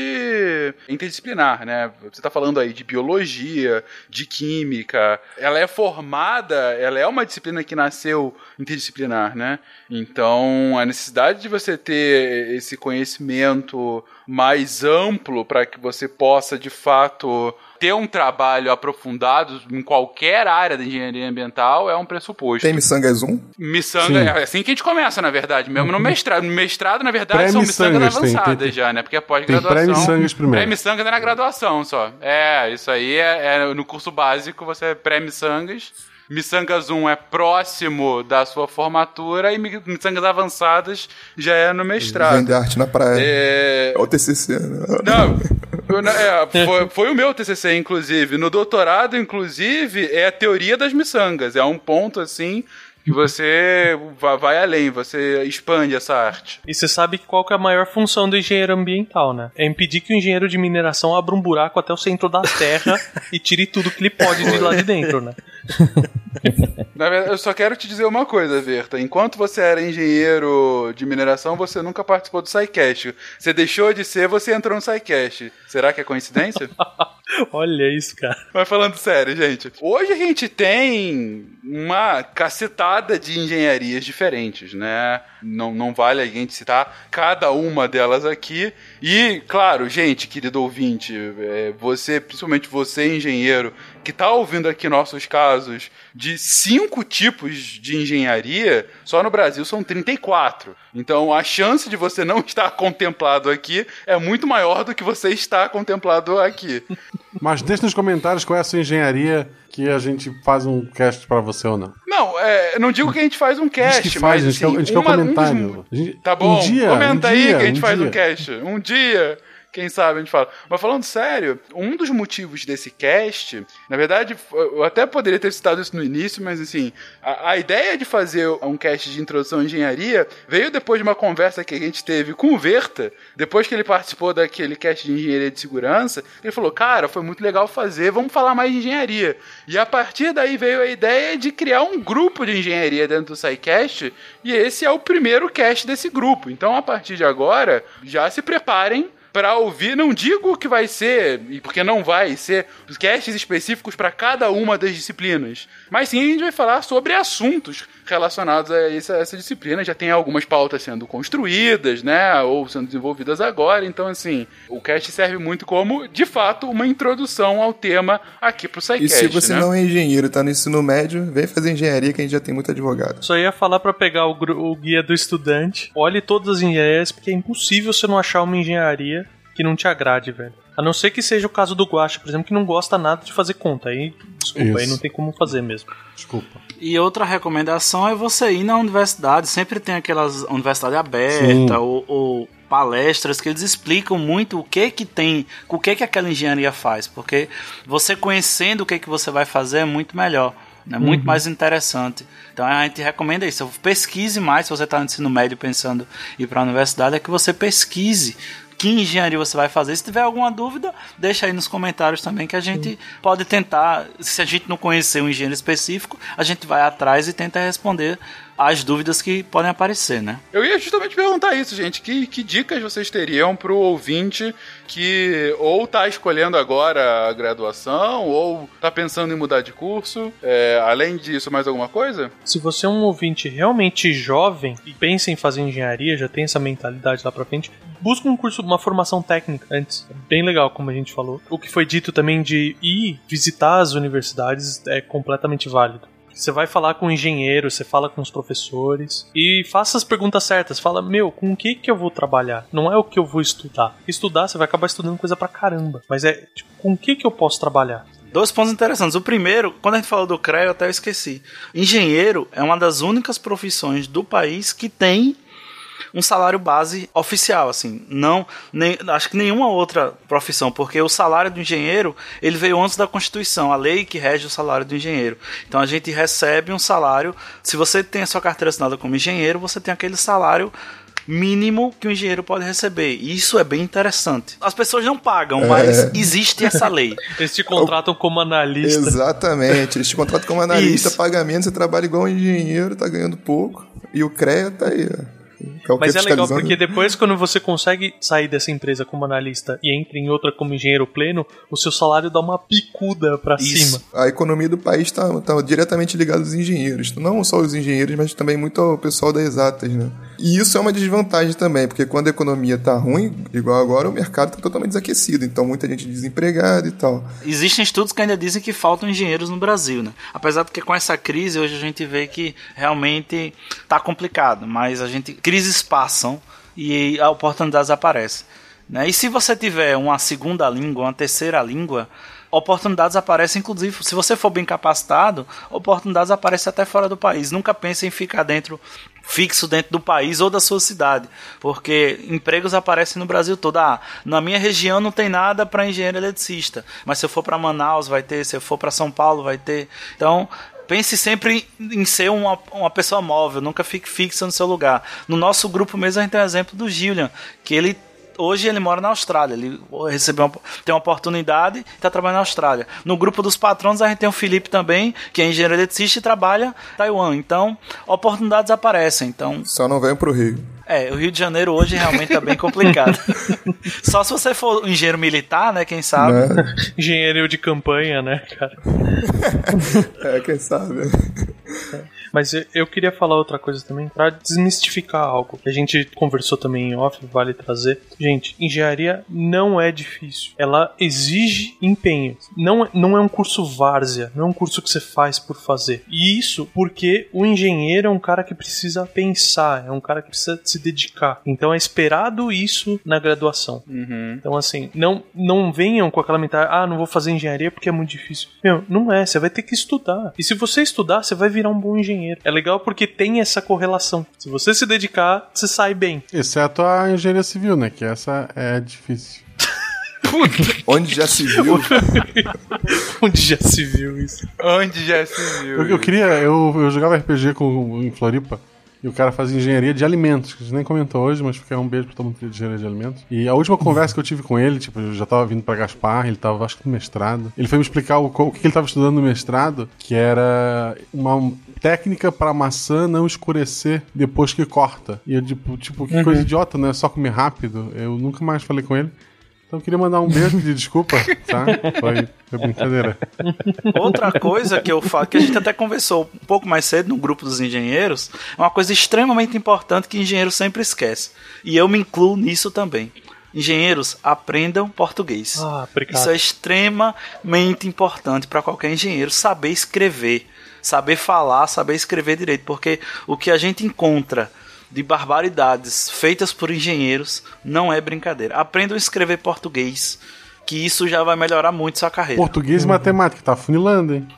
interdisciplinar, né? Você está falando aí de biologia, de química, ela é formada, ela é uma disciplina que nasceu interdisciplinar, né? Então, a necessidade de você ter esse conhecimento mais amplo para que você possa, de fato, ter um trabalho aprofundado em qualquer área da engenharia ambiental é um pressuposto. Tem miçangas 1? Miçanga, Sim. é assim que a gente começa, na verdade, mesmo no mestrado. No mestrado, na verdade, são miçangas tem, avançadas tem- já, né? Porque é pós-graduação. pré-miçangas primeiro. Pré-miçangas é na graduação só. É, isso aí é, é no curso básico, você é pré-miçangas. Miçangas 1 é próximo da sua formatura e mi- miçangas avançadas já é no mestrado. Vende arte na praia. É, É o TCC, né? não- [laughs] é, foi, foi o meu TCC, inclusive. No doutorado, inclusive, é a teoria das miçangas. É um ponto, assim, que você va- vai além, você expande essa arte. E você sabe qual que é a maior função do engenheiro ambiental, né? É impedir que o engenheiro de mineração abra um buraco até o centro da terra [laughs] e tire tudo que ele pode de lá de dentro, né? Na verdade, eu só quero te dizer uma coisa, Verta. Enquanto você era engenheiro de mineração, você nunca participou do SciCast. Você deixou de ser, você entrou no SciCast. Será que é coincidência? [laughs] Olha isso, cara. Mas falando sério, gente. Hoje a gente tem uma cacetada de engenharias diferentes, né? Não, não vale a gente citar cada uma delas aqui. E, claro, gente, querido ouvinte, é, você, principalmente você, engenheiro, que tá ouvindo aqui nossos casos de cinco tipos de engenharia, só no Brasil são 34. Então a chance de você não [laughs] estar contemplado aqui é muito maior do que você está contemplado aqui. Mas deixa nos comentários qual é a sua engenharia que a gente faz um cast pra você ou não. Não, é, não digo que a gente faz um cast, Diz que faz, mas a gente quer- assim, a gente quer um uma- um comentário. Gente- Tá bom, um dia, comenta um aí dia, que a gente um faz um dia. cast. Um dia, quem sabe a gente fala. Mas falando sério, um dos motivos desse cast, na verdade, eu até poderia ter citado isso no início, mas assim, a, a ideia de fazer um cast de introdução à engenharia veio depois de uma conversa que a gente teve com o Verta, depois que ele participou daquele cast de engenharia de segurança, ele falou, cara, foi muito legal fazer, vamos falar mais de engenharia. E a partir daí veio a ideia de criar um grupo de engenharia dentro do SciCast, e esse é o primeiro cast desse grupo. Então, a partir de agora, já se preparem para ouvir, não digo que vai ser, e porque não vai ser, os casts específicos para cada uma das disciplinas, mas sim a gente vai falar sobre assuntos relacionados a essa, essa disciplina. Já tem algumas pautas sendo construídas, né, ou sendo desenvolvidas agora, então assim, o cast serve muito como, de fato, uma introdução ao tema aqui pro E SciCast, se você né? não é engenheiro, tá no ensino médio, vem fazer engenharia que a gente já tem muito advogado. Só ia falar pra pegar o, o guia do estudante. Olhe todas as engenharias, porque é impossível você não achar uma engenharia que não te agrade, velho. A não ser que seja o caso do Guacha, por exemplo, que não gosta nada de fazer conta. Aí, desculpa, Isso. aí não tem como fazer mesmo. Desculpa. E outra recomendação é você ir na universidade. Sempre tem aquelas universidade Sim. aberta ou, ou palestras que eles explicam muito o que que tem, o que que aquela engenharia faz, porque você conhecendo o que que você vai fazer é muito melhor. É muito Uhum. mais interessante. Então a gente recomenda isso. Pesquise mais se você está no ensino médio pensando em ir para a universidade, é que você pesquise que engenharia você vai fazer. Se tiver alguma dúvida, deixa aí nos comentários também que a gente pode tentar. Se a gente não conhecer um engenheiro específico, a gente vai atrás e tenta responder as dúvidas que podem aparecer, né? Eu ia justamente perguntar isso, gente. Que, que dicas vocês teriam pro ouvinte que ou tá escolhendo agora a graduação ou tá pensando em mudar de curso? É, além disso, mais alguma coisa? Se você é um ouvinte realmente jovem e pensa em fazer engenharia, já tem essa mentalidade lá pra frente, busca um curso, uma formação técnica antes. É bem legal, como a gente falou. O que foi dito também de ir visitar as universidades é completamente válido. Você vai falar com o engenheiro, você fala com os professores e faça as perguntas certas. Fala, meu, com o que que eu vou trabalhar? Não é o que eu vou estudar. Estudar, você vai acabar estudando coisa pra caramba. Mas é, tipo, com o que que eu posso trabalhar? Dois pontos interessantes. O primeiro, quando a gente falou do CREA, eu até esqueci. Engenheiro é uma das únicas profissões do país que tem um salário base oficial, assim, não, nem, acho que nenhuma outra profissão, porque o salário do engenheiro, ele veio antes da Constituição, a lei que rege o salário do engenheiro. Então a gente recebe um salário, se você tem a sua carteira assinada como engenheiro, você tem aquele salário mínimo que o engenheiro pode receber. E isso é bem interessante. As pessoas não pagam, É. mas existe essa lei. [laughs] Eles te contratam como analista. Exatamente. Eles te contratam como analista, Isso. pagamento, você trabalha igual um engenheiro, tá ganhando pouco. E o CREA tá aí, ó. O Mas é legal porque depois, quando você consegue sair dessa empresa como analista e entra em outra como engenheiro pleno, o seu salário dá uma picuda pra cima. A economia do país está diretamente ligada aos engenheiros. Não só os engenheiros, mas também muito ao pessoal das exatas, né? E isso é uma desvantagem também, porque quando a economia está ruim, igual agora, o mercado está totalmente desaquecido. Então muita gente desempregada e tal. Existem estudos que ainda dizem que faltam engenheiros no Brasil, né? Apesar de que com essa crise hoje a gente vê que realmente tá complicado, mas a gente crises passam e oportunidades aparecem, né? E se você tiver uma segunda língua, uma terceira língua, oportunidades aparecem, inclusive, se você for bem capacitado, oportunidades aparecem até fora do país. Nunca pense em ficar dentro fixo dentro do país ou da sua cidade, porque empregos aparecem no Brasil todo. Ah, na minha região não tem nada para engenheiro eletricista, mas se eu for para Manaus vai ter, se eu for para São Paulo vai ter. Então, pense sempre em ser uma, uma pessoa móvel, nunca fique fixo no seu lugar. No nosso grupo mesmo a gente tem o exemplo do Gillian, que ele hoje ele mora na Austrália, ele recebeu uma, tem uma oportunidade e está trabalhando na Austrália. No grupo dos patrões a gente tem o Felipe também, que é engenheiro eletricista e trabalha em Taiwan. Então, oportunidades aparecem. Então, Só não venham pro Rio. É, o Rio de Janeiro hoje realmente é bem complicado. [laughs] Só se você for um engenheiro militar, né, quem sabe. Né? Engenheiro de campanha, né, cara? [laughs] É, quem sabe. Mas eu- queria falar outra coisa também, pra desmistificar algo que a gente conversou também em off, vale trazer. Gente, engenharia não é difícil. Ela exige empenho. Não, é- não é um curso várzea, não é um curso que você faz por fazer. E isso porque o engenheiro é um cara que precisa pensar, é um cara que precisa se dedicar. Então é esperado isso na graduação. Então, assim, não, não venham com aquela mentalidade, ah, não vou fazer engenharia porque é muito difícil. Meu, não é, você vai ter que estudar. E se você estudar, você vai virar um bom engenheiro. É legal porque tem essa correlação. Se você se dedicar, você sai bem. Exceto a engenharia civil, né? Que essa é difícil. [laughs] Onde já se viu. [laughs] Onde já se viu isso? Onde já se viu? Eu, eu queria. Eu, eu jogava RPG com, em Floripa. E o cara fazia engenharia de alimentos, que a gente nem comentou hoje, mas fica um beijo pra todo mundo que é de engenharia de alimentos. E a última conversa que eu tive com ele, tipo, eu já tava vindo pra Gaspar, ele tava, acho que no mestrado. Ele foi me explicar o, o que ele tava estudando no mestrado, que era uma técnica pra maçã não escurecer depois que corta. E eu, tipo, tipo que Uhum. coisa idiota, né? Só comer rápido. Eu nunca mais falei com ele. Então eu queria mandar um beijo de desculpa, tá? Foi, foi brincadeira. Outra coisa que eu falo, que a gente até conversou um pouco mais cedo no grupo dos engenheiros, é uma coisa extremamente importante que engenheiro sempre esquece. E eu me incluo nisso também. Engenheiros, aprendam português. Ah. Isso é extremamente importante para qualquer engenheiro saber escrever, saber falar, saber escrever direito, porque o que a gente encontra de barbaridades feitas por engenheiros não é brincadeira. Aprendam a escrever português, que isso já vai melhorar muito sua carreira. Português e matemática, tá funilando, hein? [laughs]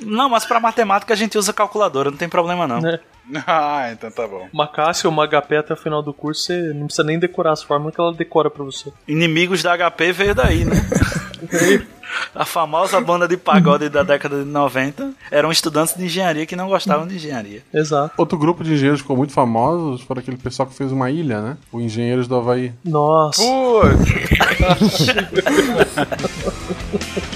Não, mas pra matemática a gente usa calculadora, não tem problema não. É. Ah, então tá bom. Uma Cássia ou uma HP até o final do curso, você não precisa nem decorar as fórmulas que ela decora pra você. Inimigos da HP veio daí, né? [laughs] A famosa banda de pagode da década de 90 eram estudantes de engenharia que não gostavam de engenharia. Exato. Outro grupo de engenheiros que ficou muito famosos foi aquele pessoal que fez uma ilha, né? O Engenheiros do Havaí. Nossa. Ride [laughs]